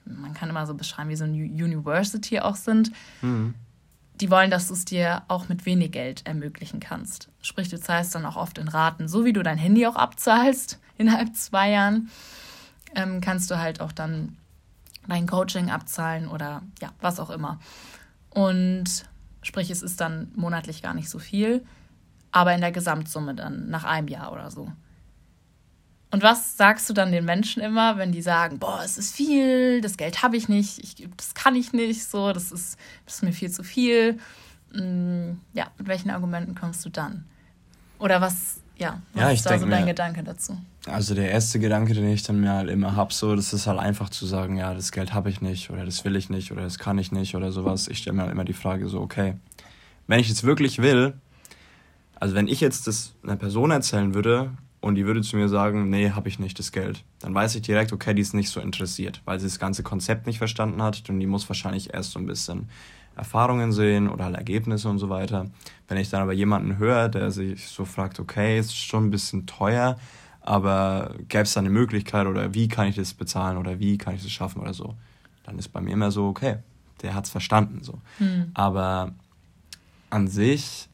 man kann immer so beschreiben, wie so ein University auch sind. Mhm. Die wollen, dass du es dir auch mit wenig Geld ermöglichen kannst. Sprich, du zahlst dann auch oft in Raten, so wie du dein Handy auch abzahlst [LAUGHS] innerhalb zwei Jahren, ähm, kannst du halt auch dann dein Coaching abzahlen oder ja, was auch immer. Und sprich, es ist dann monatlich gar nicht so viel, aber in der Gesamtsumme dann nach einem Jahr oder so. Und was sagst du dann den Menschen immer, wenn die sagen, boah, es ist viel, das Geld habe ich nicht, ich, das kann ich nicht, so, das ist, das ist mir viel zu viel. Mm, ja, mit welchen Argumenten kommst du dann? Oder was, ja, was ja, ist da so dein mir, Gedanke dazu? Also der erste Gedanke, den ich dann mir halt immer habe, so, das ist halt einfach zu sagen, ja, das Geld habe ich nicht oder das will ich nicht oder das kann ich nicht oder sowas. Ich stelle mir halt immer die Frage so, okay, wenn ich es wirklich will, also wenn ich jetzt das einer Person erzählen würde und die würde zu mir sagen, nee, habe ich nicht das Geld, dann weiß ich direkt, okay, die ist nicht so interessiert, weil sie das ganze Konzept nicht verstanden hat und die muss wahrscheinlich erst so ein bisschen Erfahrungen sehen oder halt Ergebnisse und so weiter. Wenn ich dann aber jemanden höre, der sich so fragt, okay, ist schon ein bisschen teuer, aber gäbe es da eine Möglichkeit oder wie kann ich das bezahlen oder wie kann ich das schaffen oder so, dann ist bei mir immer so, okay, der hat es verstanden so. Mhm. Aber an sich,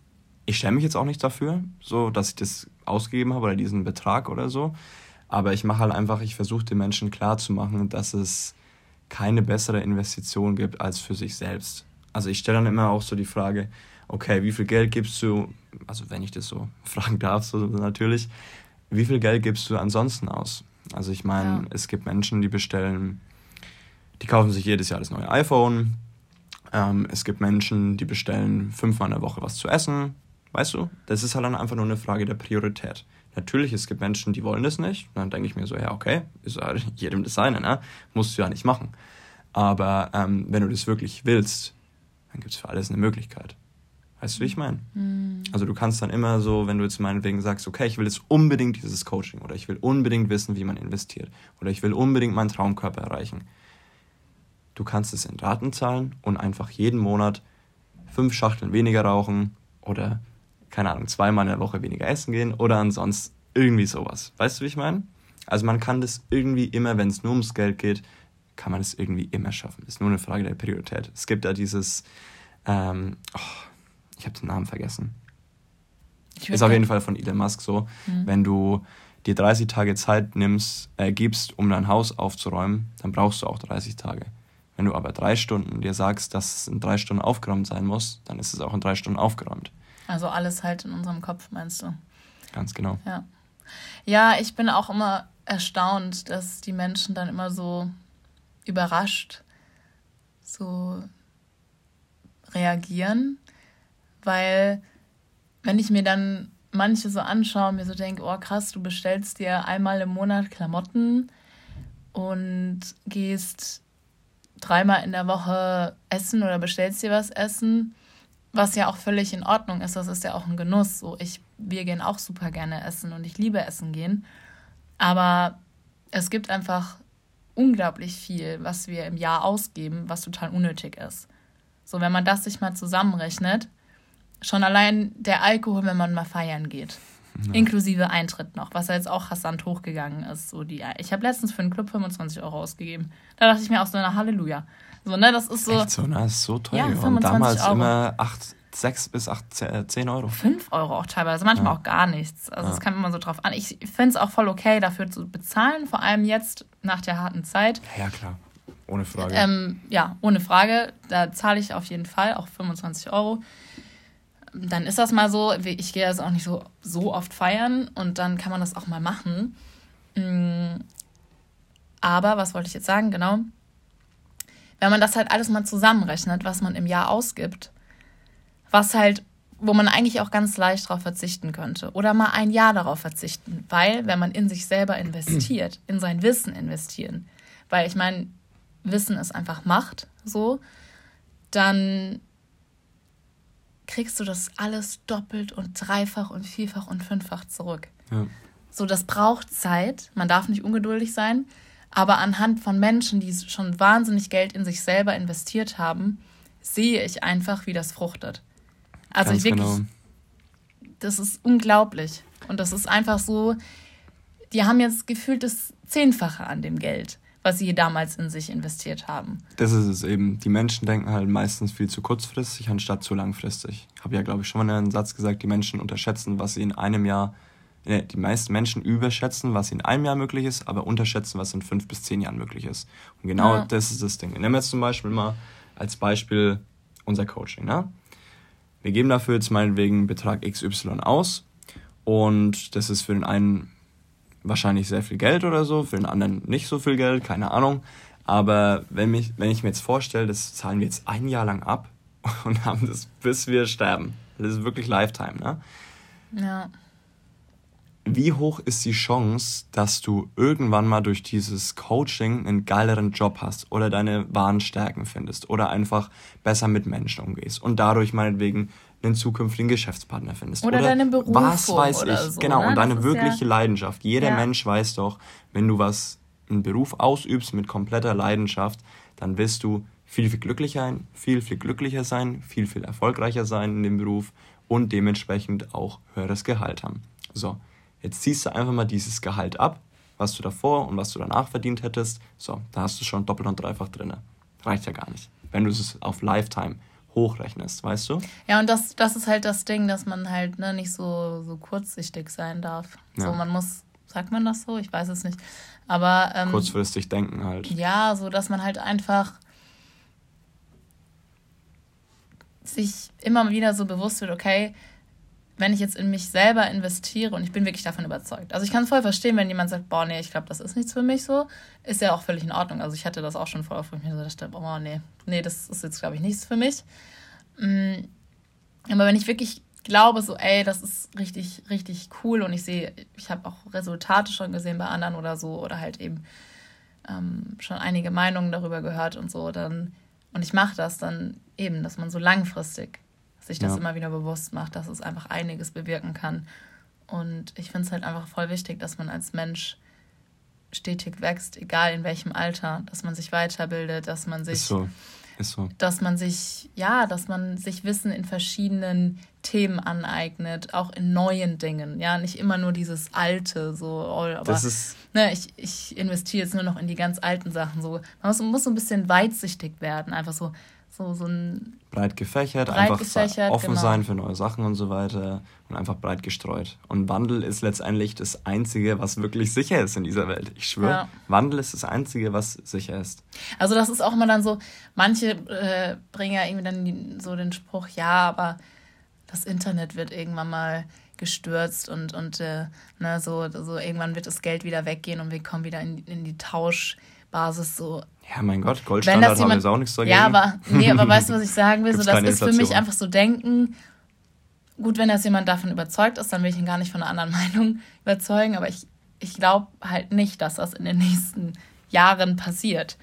ich stelle mich jetzt auch nicht dafür, so dass ich das ausgegeben habe oder diesen Betrag oder so. Aber ich mache halt einfach, ich versuche den Menschen klarzumachen, dass es keine bessere Investition gibt als für sich selbst. Also ich stelle dann immer auch so die Frage, okay, wie viel Geld gibst du, also wenn ich das so [LAUGHS] fragen darf, so natürlich, wie viel Geld gibst du ansonsten aus? Also ich meine, ja. es gibt Menschen, die bestellen, die kaufen sich jedes Jahr das neue iPhone. Ähm, es gibt Menschen, die bestellen fünfmal in der Woche was zu essen. Weißt du? Das ist halt dann einfach nur eine Frage der Priorität. Natürlich, es gibt Menschen, die wollen das nicht. Dann denke ich mir so, ja, okay, ist halt [LAUGHS] jedem das seine, ne? Musst du ja nicht machen. Aber ähm, wenn du das wirklich willst, dann gibt es für alles eine Möglichkeit. Weißt du, wie ich meine? Mhm. Also du kannst dann immer so, wenn du jetzt meinetwegen sagst, okay, ich will jetzt unbedingt dieses Coaching oder ich will unbedingt wissen, wie man investiert oder ich will unbedingt meinen Traumkörper erreichen. Du kannst es in Raten zahlen und einfach jeden Monat fünf Schachteln weniger rauchen oder keine Ahnung, zweimal in der Woche weniger essen gehen oder ansonsten irgendwie sowas. Weißt du, wie ich meine? Also man kann das irgendwie immer, wenn es nur ums Geld geht, kann man das irgendwie immer schaffen. Ist nur eine Frage der Priorität. Es gibt da dieses, ähm, oh, ich habe den Namen vergessen. Ist auf jeden Fall von Elon Musk so, mhm. wenn du dir 30 Tage Zeit nimmst, äh, gibst, um dein Haus aufzuräumen, dann brauchst du auch 30 Tage. Wenn du aber drei Stunden dir sagst, dass es in drei Stunden aufgeräumt sein muss, dann ist es auch in drei Stunden aufgeräumt. Also alles halt in unserem Kopf, meinst du? Ganz genau. Ja. Ja, ich bin auch immer erstaunt, dass die Menschen dann immer so überrascht so reagieren, weil wenn ich mir dann manche so anschaue und mir so denke, oh krass, du bestellst dir einmal im Monat Klamotten und gehst dreimal in der Woche essen oder bestellst dir was essen was ja auch völlig in Ordnung ist, das ist ja auch ein Genuss. So, ich, wir gehen auch super gerne essen und ich liebe Essen gehen. Aber es gibt einfach unglaublich viel, was wir im Jahr ausgeben, was total unnötig ist. So, wenn man das sich mal zusammenrechnet, schon allein der Alkohol, wenn man mal feiern geht. Ja. Inklusive Eintritt noch, was ja jetzt auch rasant hochgegangen ist. So die, ich habe letztens für einen Club 25 Euro ausgegeben. Da dachte ich mir auch so, na Halleluja. So, ne, das ist so. Echt so, na, ne? ist so teuer. Ja, und damals Euro. immer 8, 6 bis 8, 10 Euro. 5 Euro auch teilweise, manchmal ja. auch gar nichts. Also, es ja. kommt immer so drauf an. Ich finde es auch voll okay, dafür zu bezahlen, vor allem jetzt nach der harten Zeit. Ja, klar. Ohne Frage. Ähm, ja, ohne Frage. Da zahle ich auf jeden Fall auch 25 Euro. Dann ist das mal so. Ich gehe also auch nicht so, so oft feiern und dann kann man das auch mal machen. Mm, aber, was wollte ich jetzt sagen? Genau wenn man das halt alles mal zusammenrechnet, was man im Jahr ausgibt, was halt, wo man eigentlich auch ganz leicht darauf verzichten könnte oder mal ein Jahr darauf verzichten, weil wenn man in sich selber investiert, [CLEARS THROAT] in sein Wissen investieren, weil ich meine, Wissen ist einfach Macht, so, dann kriegst du das alles doppelt und dreifach und vierfach und fünffach zurück. Ja. So, das braucht Zeit. Man darf nicht ungeduldig sein. Aber anhand von Menschen, die schon wahnsinnig Geld in sich selber investiert haben, sehe ich einfach, wie das fruchtet. Also Ganz ich wirklich, genau. das ist unglaublich. Und das ist einfach so, die haben jetzt gefühlt das Zehnfache an dem Geld, was sie damals in sich investiert haben. Das ist es eben. Die Menschen denken halt meistens viel zu kurzfristig anstatt zu langfristig. Ich habe ja, glaube ich, schon mal einen Satz gesagt, die Menschen unterschätzen, was sie in einem Jahr, die meisten Menschen überschätzen, was in einem Jahr möglich ist, aber unterschätzen, was in fünf bis zehn Jahren möglich ist. Und genau ja. das ist das Ding. Nehmen wir jetzt zum Beispiel mal als Beispiel unser Coaching. Ne? Wir geben dafür jetzt meinetwegen Betrag XY aus und das ist für den einen wahrscheinlich sehr viel Geld oder so, für den anderen nicht so viel Geld, keine Ahnung. Aber wenn, mich, wenn ich mir jetzt vorstelle, das zahlen wir jetzt ein Jahr lang ab [LAUGHS] und haben das bis wir sterben. Das ist wirklich Lifetime, ne? Ja. Wie hoch ist die Chance, dass du irgendwann mal durch dieses Coaching einen geileren Job hast oder deine wahren Stärken findest oder einfach besser mit Menschen umgehst und dadurch meinetwegen einen zukünftigen Geschäftspartner findest. Oder, oder deine Berufung was weiß ich. So, genau, ne? und deine wirkliche ja Leidenschaft. Jeder ja. Mensch weiß doch, wenn du was, einen Beruf ausübst mit kompletter Leidenschaft, dann wirst du viel, viel glücklicher sein, viel, viel glücklicher sein, viel, viel erfolgreicher sein in dem Beruf und dementsprechend auch höheres Gehalt haben. So, jetzt ziehst du einfach mal dieses Gehalt ab, was du davor und was du danach verdient hättest. So, da hast du schon doppelt und dreifach drin. Reicht ja gar nicht. Wenn du es auf Lifetime hochrechnest, weißt du? Ja, und das, das ist halt das Ding, dass man halt ne, nicht so, so kurzsichtig sein darf. Ja. So, man muss, sagt man das so? Ich weiß es nicht. Aber. Ähm, Kurzfristig denken halt. Ja, so dass man halt einfach sich immer wieder so bewusst wird, okay, wenn ich jetzt in mich selber investiere und ich bin wirklich davon überzeugt. Also ich kann es voll verstehen, wenn jemand sagt, boah, nee, ich glaube, das ist nichts für mich so, ist ja auch völlig in Ordnung. Also ich hatte das auch schon vorher, wo ich mir so dachte, oh nee, nee, das ist jetzt, glaube ich, nichts für mich. Mm, aber wenn ich wirklich glaube, so, ey, das ist richtig, richtig cool und ich sehe, ich habe auch Resultate schon gesehen bei anderen oder so oder halt eben ähm, schon einige Meinungen darüber gehört und so, dann und ich mache das dann eben, dass man so langfristig sich das ja. immer wieder bewusst macht, dass es einfach einiges bewirken kann. Und ich finde es halt einfach voll wichtig, dass man als Mensch stetig wächst, egal in welchem Alter, dass man sich weiterbildet, dass man sich, so. So. dass man sich, ja, dass man sich Wissen in verschiedenen Themen aneignet, auch in neuen Dingen, ja, nicht immer nur dieses Alte, so, oh, aber das ist ne, ich, ich investiere jetzt nur noch in die ganz alten Sachen, so, man muss, muss so ein bisschen weitsichtig werden, einfach so, so, so ein breit gefächert, breit einfach gefächert, offen genau. sein für neue Sachen und so weiter und einfach breit gestreut. Und Wandel ist letztendlich das Einzige, was wirklich sicher ist in dieser Welt. Ich schwöre, ja. Wandel ist das Einzige, was sicher ist. Also das ist auch immer dann so, manche äh, bringen ja irgendwie dann so den Spruch, ja, aber das Internet wird irgendwann mal gestürzt und, und äh, ne, so, so irgendwann wird das Geld wieder weggehen und wir kommen wieder in, in die Tauschbasis so ja, mein Gott, Goldstandard jemand, haben wir auch nichts dagegen. Ja, aber, nee, aber weißt du, was ich sagen will? so, das ist für mich einfach so denken. Gut, wenn das jemand davon überzeugt ist, dann will ich ihn gar nicht von einer anderen [LAUGHS] Meinung überzeugen, aber ich, ich glaube halt nicht, dass das in den nächsten Jahren passiert.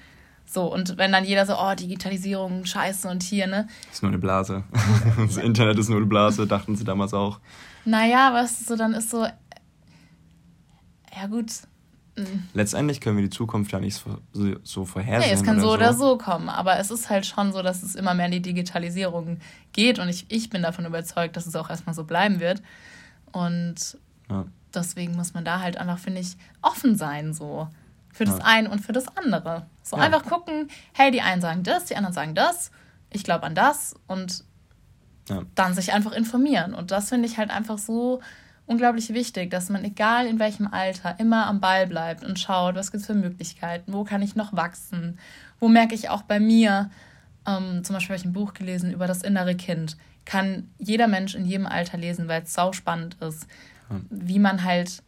So, und wenn dann jeder so, oh, Digitalisierung, scheiße und hier, ne? Das ist nur eine Blase. [LAUGHS] Das Internet ist nur eine Blase, dachten sie damals auch. Naja, was so dann ist so, ja gut, Mhm. Letztendlich können wir die Zukunft ja nicht so, so vorhersehen. Nee, es kann so, so oder so kommen, aber es ist halt schon so, dass es immer mehr in die Digitalisierung geht und ich, ich bin davon überzeugt, dass es auch erstmal so bleiben wird. Und ja. deswegen muss man da halt einfach, finde ich, offen sein, so. Für das ja. eine und für das andere. So ja. einfach gucken, hey, die einen sagen das, die anderen sagen das, ich glaube an das und dann sich einfach informieren. Und das finde ich halt einfach so unglaublich wichtig, dass man, egal in welchem Alter, immer am Ball bleibt und schaut, was gibt es für Möglichkeiten, wo kann ich noch wachsen, wo merke ich auch bei mir, ähm, zum Beispiel habe ich ein Buch gelesen über das innere Kind, kann jeder Mensch in jedem Alter lesen, weil es sau spannend ist, hm. wie man halt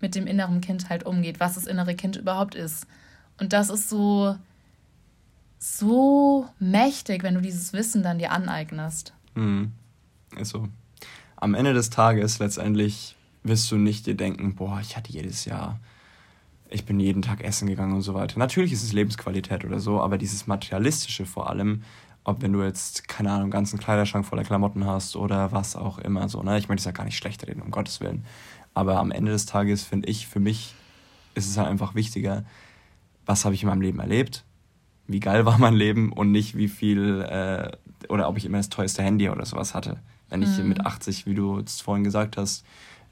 mit dem inneren Kind halt umgeht, was das innere Kind überhaupt ist. Und das ist so, so mächtig, wenn du dieses Wissen dann dir aneignest. Mhm. Ist so am Ende des Tages letztendlich wirst du nicht dir denken, boah, ich hatte jedes Jahr, ich bin jeden Tag essen gegangen und so weiter. Natürlich ist es Lebensqualität oder so, aber dieses Materialistische vor allem, ob wenn du jetzt, keine Ahnung, einen ganzen Kleiderschrank voller Klamotten hast oder was auch immer so, ne? Ich möchte es ja gar nicht schlecht reden, um Gottes Willen. Aber am Ende des Tages finde ich, für mich ist es halt einfach wichtiger, was habe ich in meinem Leben erlebt, wie geil war mein Leben und nicht wie viel äh, oder ob ich immer das teuerste Handy oder sowas hatte. Wenn ich mhm. mit 80, wie du es vorhin gesagt hast,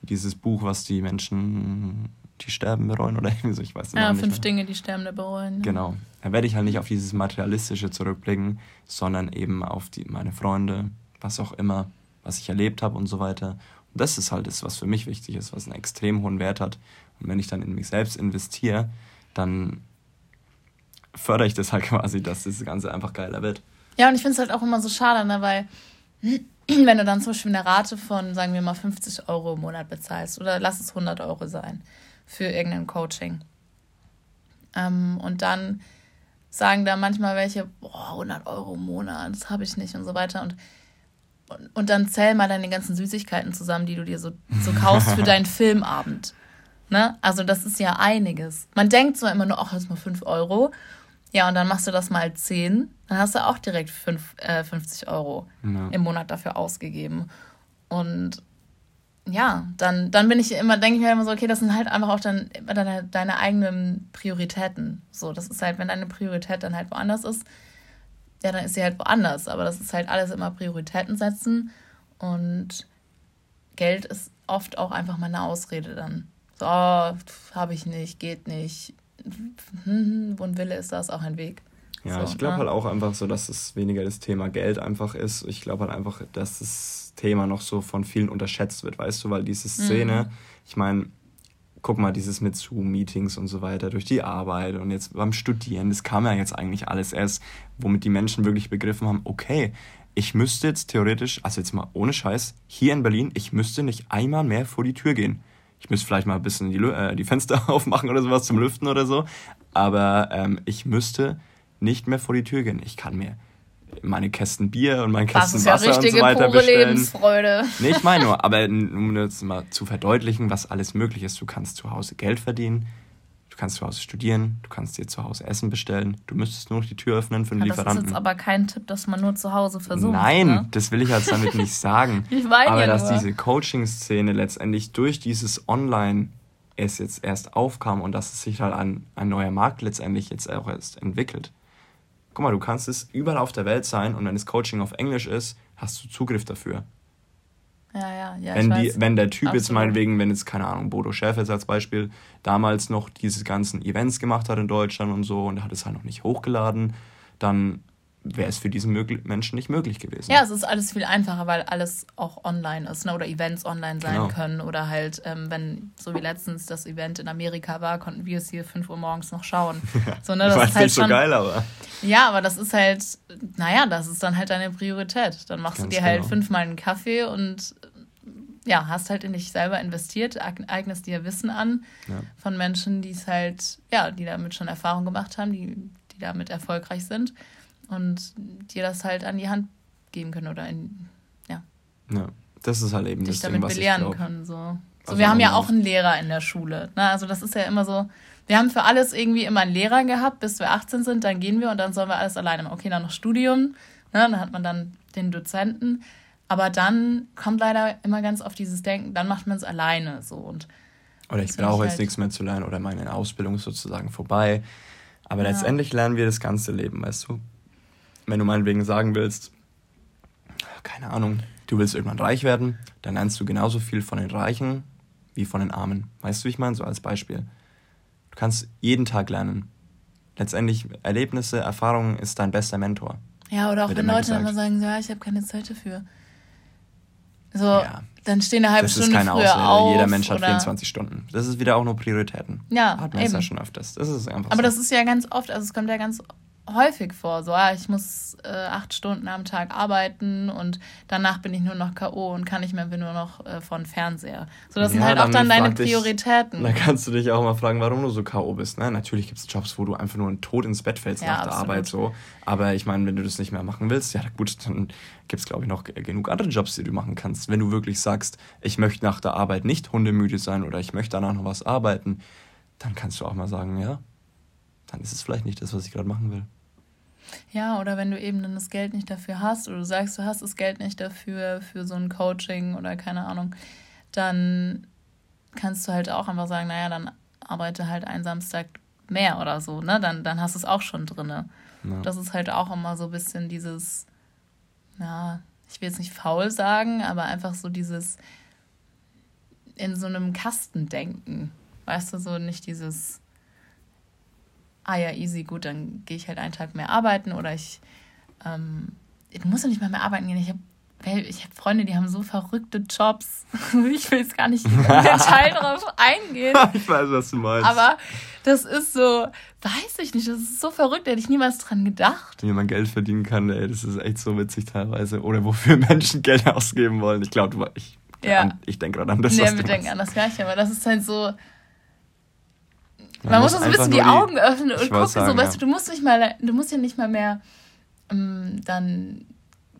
dieses Buch, was die Menschen, die sterben, bereuen oder [LAUGHS] irgendwie so, ich weiß nicht. Ja, fünf Dinge, die Sterbende bereuen. Ja. Genau. Da werde ich halt nicht auf dieses Materialistische zurückblicken, sondern eben auf die, meine Freunde, was auch immer, was ich erlebt habe und so weiter. Und das ist halt das, was für mich wichtig ist, was einen extrem hohen Wert hat. Und wenn ich dann in mich selbst investiere, dann fördere ich das halt [LAUGHS] quasi, dass das Ganze einfach geiler wird. Ja, und ich finde es halt auch immer so schade, ne, weil [CLEARS THROAT] wenn du dann zum Beispiel eine Rate von, sagen wir mal, 50 Euro im Monat bezahlst oder lass es 100 Euro sein für irgendein Coaching. Ähm, und dann sagen da manchmal welche, boah, 100 Euro im Monat, das habe ich nicht und so weiter. Und, und, und, dann zähl mal deine ganzen Süßigkeiten zusammen, die du dir so, so kaufst für deinen [LAUGHS] Filmabend. Ne? Also das ist ja einiges. Man denkt zwar immer nur, ach, das ist mal 5 Euro. Ja, und dann machst du das mal 10, dann hast du auch direkt 5, äh, 50 Euro ja. im Monat dafür ausgegeben. Und ja, dann, dann bin ich immer, denke ich mir immer so, okay, das sind halt einfach auch dann deine, deine eigenen Prioritäten. So, das ist halt, wenn deine Priorität dann halt woanders ist, ja, dann ist sie halt woanders. Aber das ist halt alles immer Prioritäten setzen. Und Geld ist oft auch einfach mal eine Ausrede dann. So, oh, habe ich nicht, geht nicht. Wo ein Wille ist, da ist auch ein Weg. Ja, so, ich glaube ja. halt auch einfach so, dass es weniger das Thema Geld einfach ist. Ich glaube halt einfach, dass das Thema noch so von vielen unterschätzt wird, weißt du, weil diese Szene, mhm. ich meine, guck mal, dieses mit Zoom-Meetings und so weiter, durch die Arbeit und jetzt beim Studieren, das kam ja jetzt eigentlich alles erst, womit die Menschen wirklich begriffen haben, okay, ich müsste jetzt theoretisch, also jetzt mal ohne Scheiß, hier in Berlin, ich müsste nicht einmal mehr vor die Tür gehen. Ich müsste vielleicht mal ein bisschen die, äh, die Fenster [LAUGHS] aufmachen oder sowas zum Lüften oder so, aber ähm, ich müsste nicht mehr vor die Tür gehen. Ich kann mir meine Kästen Bier und meine Kästen das ist Wasser ja und so weiter pure bestellen. Lebensfreude. Nee, ich meine nur, aber um jetzt mal zu verdeutlichen, was alles möglich ist. Du kannst zu Hause Geld verdienen, kannst zu Hause studieren, du kannst dir zu Hause Essen bestellen, du müsstest nur noch die Tür öffnen für den ja, Lieferanten. Das ist jetzt aber kein Tipp, dass man nur zu Hause versucht. Nein, ne? das will ich jetzt damit nicht sagen. [LAUGHS] ich meine aber ja dass nur. diese Coaching-Szene letztendlich durch dieses Online es jetzt erst aufkam und dass es sich halt ein, ein neuer Markt letztendlich jetzt auch erst entwickelt guck mal, du kannst es überall auf der Welt sein und wenn das Coaching auf Englisch ist, hast du Zugriff dafür. Ja, ja, ja. Wenn, die, wenn der Typ Absolut. jetzt meinetwegen, wenn jetzt, keine Ahnung, Bodo Schäfer als Beispiel, damals noch diese ganzen Events gemacht hat in Deutschland und so und er hat es halt noch nicht hochgeladen, dann wäre es für diesen Menschen nicht möglich gewesen. Ja, es ist alles viel einfacher, weil alles auch online ist ne? oder Events online sein genau. können oder halt, ähm, wenn so wie letztens das Event in Amerika war, konnten wir es hier 5 Uhr morgens noch schauen. [LAUGHS] So, ne? Das war ist halt nicht schon, so geil, aber. Ja, aber das ist halt, naja, das ist dann halt deine Priorität. Dann machst Ganz du dir halt genau. fünfmal einen Kaffee und ja, hast halt in dich selber investiert, eignest dir Wissen an ja. von Menschen, die es halt, ja, die damit schon Erfahrung gemacht haben, die, die damit erfolgreich sind und dir das halt an die Hand geben können oder in, ja. Ja, das ist halt eben dich das damit Ding, was belehren ich können. So, so also wir haben ja auch einen Lehrer in der Schule. Ne? Also das ist ja immer so, wir haben für alles irgendwie immer einen Lehrer gehabt, bis wir 18 sind, dann gehen wir und dann sollen wir alles alleine machen. Okay, dann noch Studium, ne? dann hat man dann den Dozenten. Aber dann kommt leider immer ganz auf dieses Denken, dann macht man es alleine so und oder ich brauche jetzt halt nichts mehr zu lernen oder meine Ausbildung ist sozusagen vorbei. Aber ja. letztendlich lernen wir das ganze Leben, weißt du? Wenn du meinetwegen sagen willst, keine Ahnung, du willst irgendwann reich werden, dann lernst du genauso viel von den Reichen wie von den Armen. Weißt du, wie ich meine? So als Beispiel. Du kannst jeden Tag lernen. Letztendlich Erlebnisse, Erfahrungen ist dein bester Mentor. Ja, oder auch wenn Leute gesagt. immer sagen, ja, ich habe keine Zeit dafür. So, ja, dann stehen eine halbe das Stunde ist keine früher auf. Jeder Mensch hat oder? 24 Stunden. Das ist wieder auch nur Prioritäten. Ja, hat man eben. ja schon öfters. Das ist einfach Aber so. das ist ja ganz oft, also es kommt ja ganz häufig vor. So, ah, ich muss äh, acht Stunden am Tag arbeiten und danach bin ich nur noch K.O. und kann nicht mehr, bin nur noch äh, von Fernseher. So, das ja, sind halt auch dann deine Prioritäten. Dich, da kannst du dich auch mal fragen, warum du so K.O. bist. Ne? Natürlich gibt es Jobs, wo du einfach nur ein Tod ins Bett fällst ja, nach der Arbeit. so. Aber ich meine, wenn du das nicht mehr machen willst, ja gut, dann gibt es, glaube ich, noch genug andere Jobs, die du machen kannst. Wenn du wirklich sagst, ich möchte nach der Arbeit nicht hundemüde sein oder ich möchte danach noch was arbeiten, dann kannst du auch mal sagen, ja, dann ist es vielleicht nicht das, was ich gerade machen will. Ja, oder wenn du eben dann das Geld nicht dafür hast oder du sagst, du hast das Geld nicht dafür, für so ein Coaching oder keine Ahnung, dann kannst du halt auch einfach sagen, naja, dann arbeite halt einen Samstag mehr oder so, ne? Dann, dann hast du es auch schon drin. Ja. Das ist halt auch immer so ein bisschen dieses, ja, ich will jetzt nicht faul sagen, aber einfach so dieses in so einem Kasten denken. Weißt du, so nicht dieses, ah ja, easy, gut, dann gehe ich halt einen Tag mehr arbeiten oder ich, ähm, du musst ja nicht mal mehr arbeiten gehen. Ich habe ich hab Freunde, die haben so verrückte Jobs. [LAUGHS] Ich will jetzt gar nicht im Detail [LAUGHS] drauf eingehen. Ich weiß, was du meinst. Aber das ist so, weiß ich nicht, das ist so verrückt, da hätte ich niemals dran gedacht. Wie man Geld verdienen kann, ey, das ist echt so witzig teilweise. Oder wofür [LAUGHS] Menschen Geld ausgeben wollen. Ich glaube, ich, Ja. ich denke gerade an das, Nee, was wir denken an das Gleiche, aber das ist halt so, Man Man, muss uns ein bisschen die, Augen öffnen und gucken, sagen, so, weißt ja. du, du musst nicht mal, du musst ja nicht mal mehr ähm, dann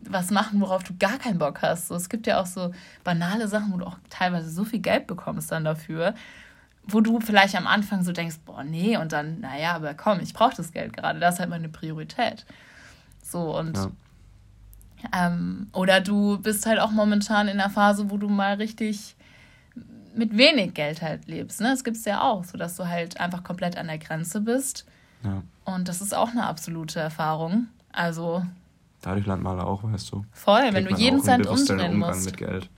was machen, worauf du gar keinen Bock hast. So, es gibt ja auch so banale Sachen, wo du auch teilweise so viel Geld bekommst dann dafür, wo du vielleicht am Anfang so denkst, boah, nee, und dann, naja, aber komm, ich brauche das Geld gerade, das ist halt meine Priorität. So, und Ja. ähm, oder du bist halt auch momentan in einer Phase, wo du mal richtig mit wenig Geld halt lebst. Ne? Das gibt es ja auch, so dass du halt einfach komplett an der Grenze bist. Ja. Und das ist auch eine absolute Erfahrung. Also Dadurch lernt man auch, weißt du. voll, wenn du jeden Cent umdrehen musst. mit Geld.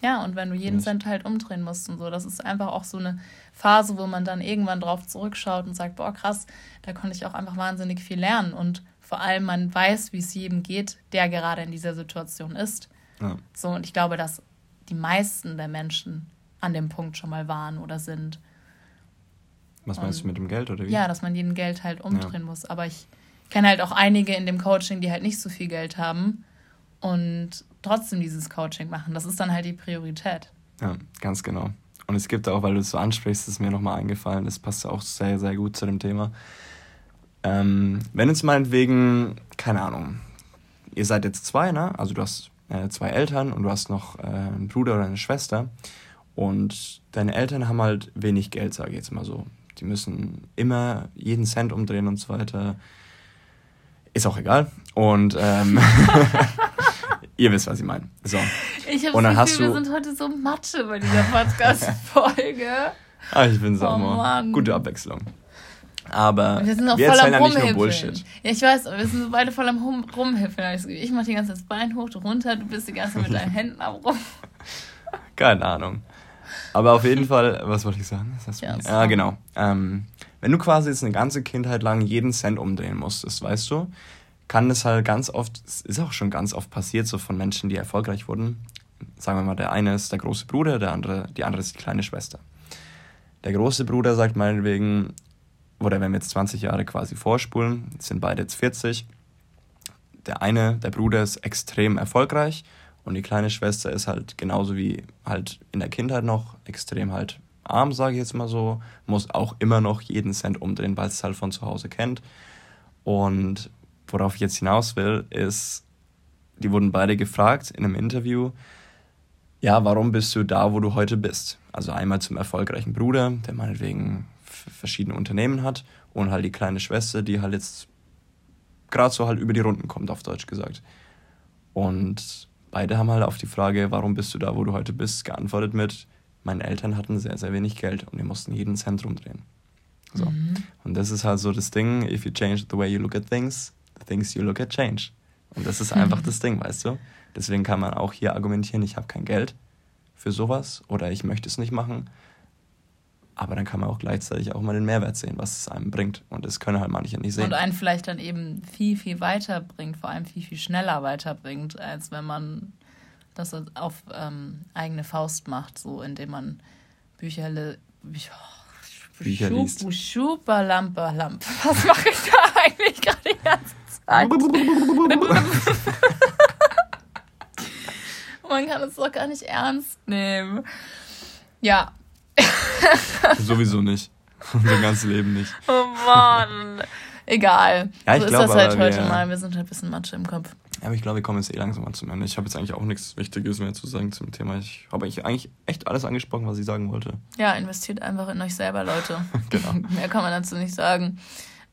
Ja, und wenn du jeden Nicht. Cent halt umdrehen musst und so. Das ist einfach auch so eine Phase, wo man dann irgendwann drauf zurückschaut und sagt, boah, krass, da konnte ich auch einfach wahnsinnig viel lernen. Und vor allem, man weiß, wie es jedem geht, der gerade in dieser Situation ist. Ja. So, und ich glaube, dass die meisten der Menschen an dem Punkt schon mal waren oder sind. Was meinst du mit dem Geld oder wie? Ja, dass man jeden Geld halt umdrehen muss. Aber ich kenne halt auch einige in dem Coaching, die halt nicht so viel Geld haben und trotzdem dieses Coaching machen. Das ist dann halt die Priorität. Ja, ganz genau. Und es gibt auch, weil du es so ansprichst, ist mir nochmal eingefallen, das passt auch sehr, sehr gut zu dem Thema. Ähm, wenn jetzt meinetwegen, keine Ahnung, ihr seid jetzt zwei, ne? Also du hast äh, zwei Eltern und du hast noch äh, einen Bruder oder eine Schwester und deine Eltern haben halt wenig Geld, sage ich jetzt mal so. Die müssen immer jeden Cent umdrehen und so weiter. Ist auch egal. Und ähm, [LAUGHS] [LAUGHS] ihr wisst, was ich meine. So. Ich habe das hast Gefühl, wir sind heute so Mathe bei dieser Podcast-Folge. [LAUGHS] Ah, ich es auch Oh, gute Abwechslung. Aber wir sind auch wir voll am erzählen ja nicht nur. Bullshit. Ja, ich weiß, wir sind so beide voll am Hum- Rumhäpfeln. hab Ich, das Gefühl. ich mach die ganze Zeit das Bein hoch, runter, du bist die ganze Zeit mit deinen Händen am Rum. Keine Ahnung. Aber auf jeden Fall, was wollte ich sagen? Ja, so. ja, genau. Ähm, wenn du quasi jetzt eine ganze Kindheit lang jeden Cent umdrehen musstest, weißt du, kann es halt ganz oft, es ist auch schon ganz oft passiert, so von Menschen, die erfolgreich wurden. Sagen wir mal, der eine ist der große Bruder, der andere, die andere ist die kleine Schwester. Der große Bruder sagt meinetwegen, oder wenn wir jetzt 20 Jahre quasi vorspulen, sind beide jetzt 40. Der eine, der Bruder ist extrem erfolgreich und die kleine Schwester ist halt genauso wie halt in der Kindheit noch extrem halt arm, sage ich jetzt mal so, muss auch immer noch jeden Cent umdrehen, weil es halt von zu Hause kennt. Und worauf ich jetzt hinaus will, ist, die wurden beide gefragt in einem Interview, ja, warum bist du da, wo du heute bist? Also einmal zum erfolgreichen Bruder, der meinetwegen verschiedene Unternehmen hat, und halt die kleine Schwester, die halt jetzt gerade so halt über die Runden kommt, auf Deutsch gesagt. Und beide haben halt auf die Frage, warum bist du da, wo du heute bist, geantwortet mit, meine Eltern hatten sehr, sehr wenig Geld und wir mussten jeden Cent rumdrehen. So. Mhm. Und das ist halt so das Ding, if you change the way you look at things, the things you look at change. Und das ist einfach das Ding, weißt du? Deswegen kann man auch hier argumentieren, ich habe kein Geld für sowas oder ich möchte es nicht machen. Aber dann kann man auch gleichzeitig auch mal den Mehrwert sehen, was es einem bringt. Und das können halt manche nicht sehen. Und einen vielleicht dann eben viel, viel weiterbringt, vor allem viel, viel schneller weiterbringt, als wenn man das auf ähm, eigene Faust macht, so indem man Bücher, le Bücher, Bücher Schub- liest. Schuber, Lampe, Lampe. [LAUGHS] Was mache ich da eigentlich gerade die ganze Zeit? [LAUGHS] Man kann es doch gar nicht ernst nehmen. Ja. [LAUGHS] Sowieso nicht. [LAUGHS] Unser ganzes Leben nicht. Oh Mann. Egal. Ja, ich so ist glaub das halt heute wir- mal. Wir sind halt ein bisschen Matsche im Kopf. Ja, aber ich glaube, wir kommen jetzt eh langsam mal zum Ende. Ich habe jetzt eigentlich auch nichts Wichtiges mehr zu sagen zum Thema. Ich habe eigentlich, eigentlich echt alles angesprochen, was ich sagen wollte. Ja, investiert einfach in euch selber, Leute. [LAUGHS] Genau. Mehr kann man dazu nicht sagen.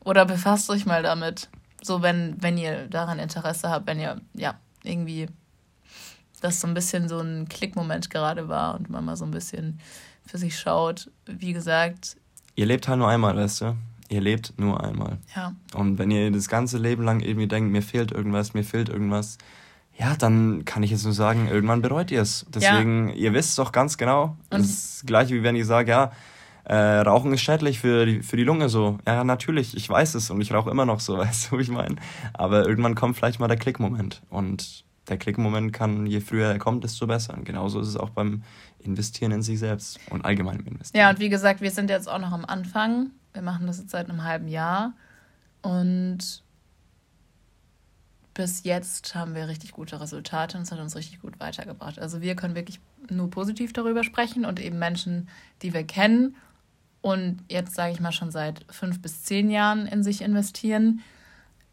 Oder befasst euch mal damit. So, wenn, wenn ihr daran Interesse habt, wenn ihr, ja, irgendwie das so ein bisschen so ein Klickmoment gerade war und man mal so ein bisschen für sich schaut. Wie gesagt, Ihr lebt halt nur einmal, weißt du? ihr lebt nur einmal. Ja. Und wenn ihr das ganze Leben lang irgendwie denkt, mir fehlt irgendwas, mir fehlt irgendwas, ja, dann kann ich jetzt nur sagen, irgendwann bereut ihr es. Deswegen, ja. ihr wisst doch ganz genau. Das ist das gleiche, wie wenn ich sage, ja, äh, Rauchen ist schädlich für die, für die Lunge so. Ja, natürlich, ich weiß es und ich rauche immer noch so, [LAUGHS] weißt du, wie ich meine? Aber irgendwann kommt vielleicht mal der Klickmoment. Und der Klickmoment kann, je früher er kommt, desto besser. Und genauso ist es auch beim Investieren in sich selbst und allgemein im Investieren. Ja, und wie gesagt, wir sind jetzt auch noch am Anfang. Wir machen das jetzt seit einem halben Jahr. Und bis jetzt haben wir richtig gute Resultate und es hat uns richtig gut weitergebracht. Also wir können wirklich nur positiv darüber sprechen und eben Menschen, die wir kennen und jetzt sage ich mal schon seit fünf bis zehn Jahren in sich investieren,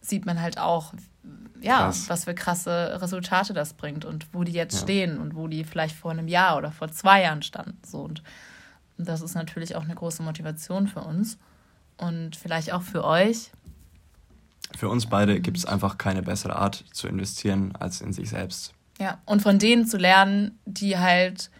sieht man halt auch, ja, Krass. was für krasse Resultate das bringt und wo die jetzt ja. stehen und wo die vielleicht vor einem Jahr oder vor zwei Jahren standen. So und das ist natürlich auch eine große Motivation für uns und vielleicht auch für euch, für uns beide gibt es einfach keine bessere Art zu investieren als in sich selbst. Ja, und von denen zu lernen, die halt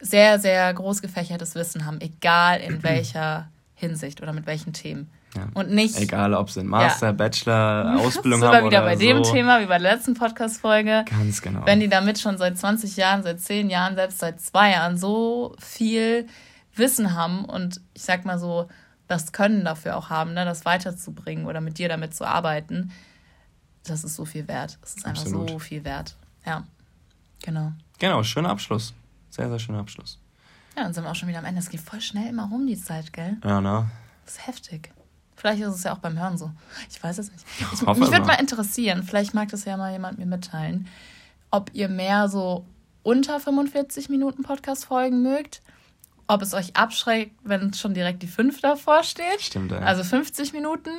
sehr, sehr groß gefächertes Wissen haben, egal in [CLEARS THROAT] welcher Hinsicht oder mit welchen Themen. Ja. Und nicht. Egal, ob sie einen Master, ja. Bachelor, [LAUGHS] Ausbildung haben. Sogar wieder bei so. dem Thema, wie bei der letzten Podcast-Folge. Ganz genau. Wenn die damit schon seit 20 Jahren, seit 10 Jahren, selbst seit zwei Jahren so viel Wissen haben und ich sag mal so, das Können dafür auch haben, ne, das weiterzubringen oder mit dir damit zu arbeiten, das ist so viel wert. Das ist einfach Absolut. so viel wert. Ja, genau. Genau, schöner Abschluss. Sehr, sehr schöner Abschluss. Ja, dann sind wir auch schon wieder am Ende. Es geht voll schnell immer rum, die Zeit, gell? Ja, ne? Das ist heftig. Vielleicht ist es ja auch beim Hören so. Ich weiß es nicht. Ich, ich mich würde mal interessieren, vielleicht mag das ja mal jemand mir mitteilen, ob ihr mehr so unter 45 Minuten Podcast-Folgen mögt ob es euch abschreckt, wenn schon direkt die 5 davor steht. Stimmt, ja. Also 50 Minuten.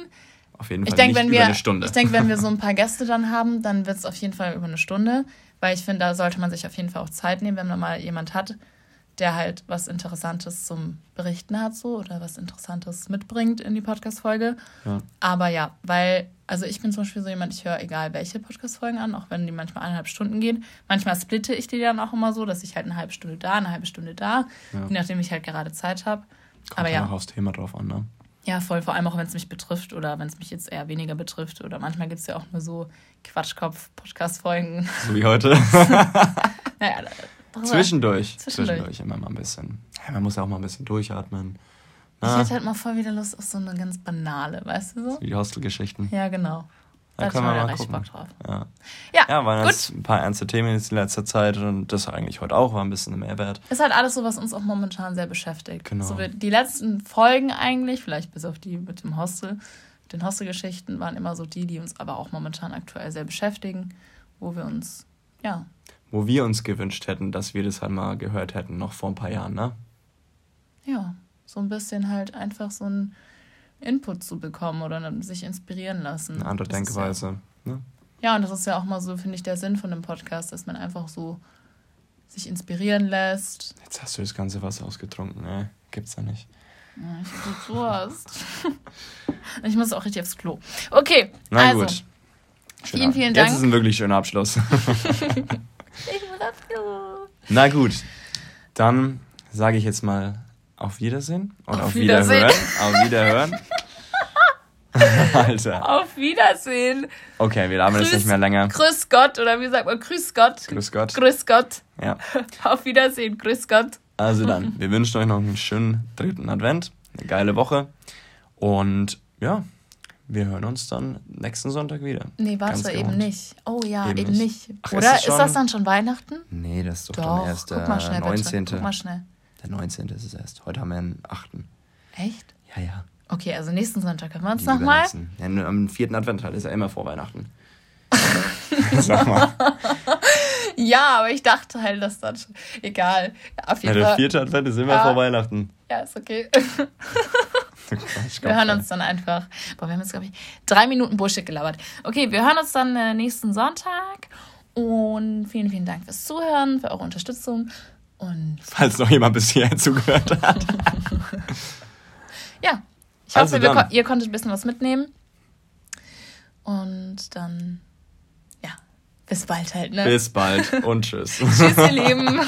Auf jeden Fall ich denk, nicht wenn wir, über eine Stunde. Ich denke, wenn wir [LAUGHS] so ein paar Gäste dann haben, dann wird es auf jeden Fall über eine Stunde. Weil ich finde, da sollte man sich auf jeden Fall auch Zeit nehmen, wenn man mal jemand hat, der halt was Interessantes zum Berichten hat so oder was Interessantes mitbringt in die Podcast-Folge. Ja. Aber ja, weil, also ich bin zum Beispiel so jemand, ich höre egal welche Podcast-Folgen an, auch wenn die manchmal eineinhalb Stunden gehen. Manchmal splitte ich die dann auch immer so, dass ich halt eine halbe Stunde da, eine halbe Stunde da, ja. je nachdem ich halt gerade Zeit habe. Aber ja. auch aufs Thema drauf an, ne? Ja, voll, vor allem auch, wenn es mich betrifft oder wenn es mich jetzt eher weniger betrifft. Oder manchmal gibt es ja auch nur so Quatschkopf-Podcast-Folgen. So wie heute. [LAUGHS] naja, [LAUGHS] Zwischendurch. Zwischendurch. immer mal ein bisschen. Ja, man muss ja auch mal ein bisschen durchatmen. Na? Ich hätte halt mal voll wieder Lust auf so eine ganz banale, weißt du so? Wie die Hostelgeschichten. Ja, genau. Da, da können wir mal gucken. Bock drauf. Ja, ja, ja waren gut. jetzt ein paar ernste Themen in letzter Zeit und das eigentlich heute auch war ein bisschen Mehrwert. Ist halt alles so, was uns auch momentan sehr beschäftigt. Genau. So, die letzten Folgen eigentlich, vielleicht bis auf die mit dem Hostel, den Hostelgeschichten, waren immer so die, die uns aber auch momentan aktuell sehr beschäftigen, wo wir uns, ja, wo wir uns gewünscht hätten, dass wir das halt mal gehört hätten, noch vor ein paar Jahren, ne? Ja, so ein bisschen halt einfach so ein Input zu bekommen oder sich inspirieren lassen. Eine andere das Denkweise, ja, ne? Ja, und das ist ja auch mal so, finde ich, der Sinn von dem Podcast, dass man einfach so sich inspirieren lässt. Jetzt hast du das ganze Wasser ausgetrunken, ne? Gibt's ja nicht. Ja, ich hab Durst. [LAUGHS] ich muss auch richtig aufs Klo. Okay, Na also. Gut. Vielen, vielen Dank. Jetzt ist ein wirklich schöner Abschluss. [LAUGHS] Ich muss aufs Klo. Na gut, dann sage ich jetzt mal auf Wiedersehen und auf, auf Wiederhören. Auf Wiederhören. [LAUGHS] Alter. Auf Wiedersehen. Okay, wir haben das nicht mehr länger. Grüß Gott oder wie sagt man? Grüß Gott. Grüß Gott. Grüß Gott. Ja. [LAUGHS] Auf Wiedersehen. Grüß Gott. Also dann, [LAUGHS] wir wünschen euch noch einen schönen dritten Advent, eine geile Woche und ja, wir hören uns dann nächsten Sonntag wieder. Nee, warte, eben nicht. Oh ja, eben, eben nicht. Ach, Oder ist, ist, das dann schon Weihnachten? Nee, das ist doch, doch dann erst der schnell, 19. Bitte. Guck mal schnell. Der 19. ist es erst. Heute haben wir den 8. Echt? Ja, ja. Okay, also nächsten Sonntag hören wir uns nochmal. Ja, am vierten Advent halt ist ja immer vor Weihnachten. [LAUGHS] Sag mal. ja, aber ich dachte halt, dass das schon. Egal. Auf jeden ja, der vierte Advent ist immer ja. vor Weihnachten. Ja, ist okay. [LAUGHS] wir hören uns dann einfach. Boah, wir haben jetzt, glaube ich, drei Minuten Bullshit gelabert. Okay, wir hören uns dann äh, nächsten Sonntag. Und vielen, vielen Dank fürs Zuhören, für eure Unterstützung. Und Falls noch jemand bis hierher zugehört hat. [LAUGHS] ja, ich hoffe, also wir, ihr konntet ein bisschen was mitnehmen. Und dann, ja, bis bald halt, ne? Bis bald und tschüss. [LAUGHS] tschüss, ihr Lieben.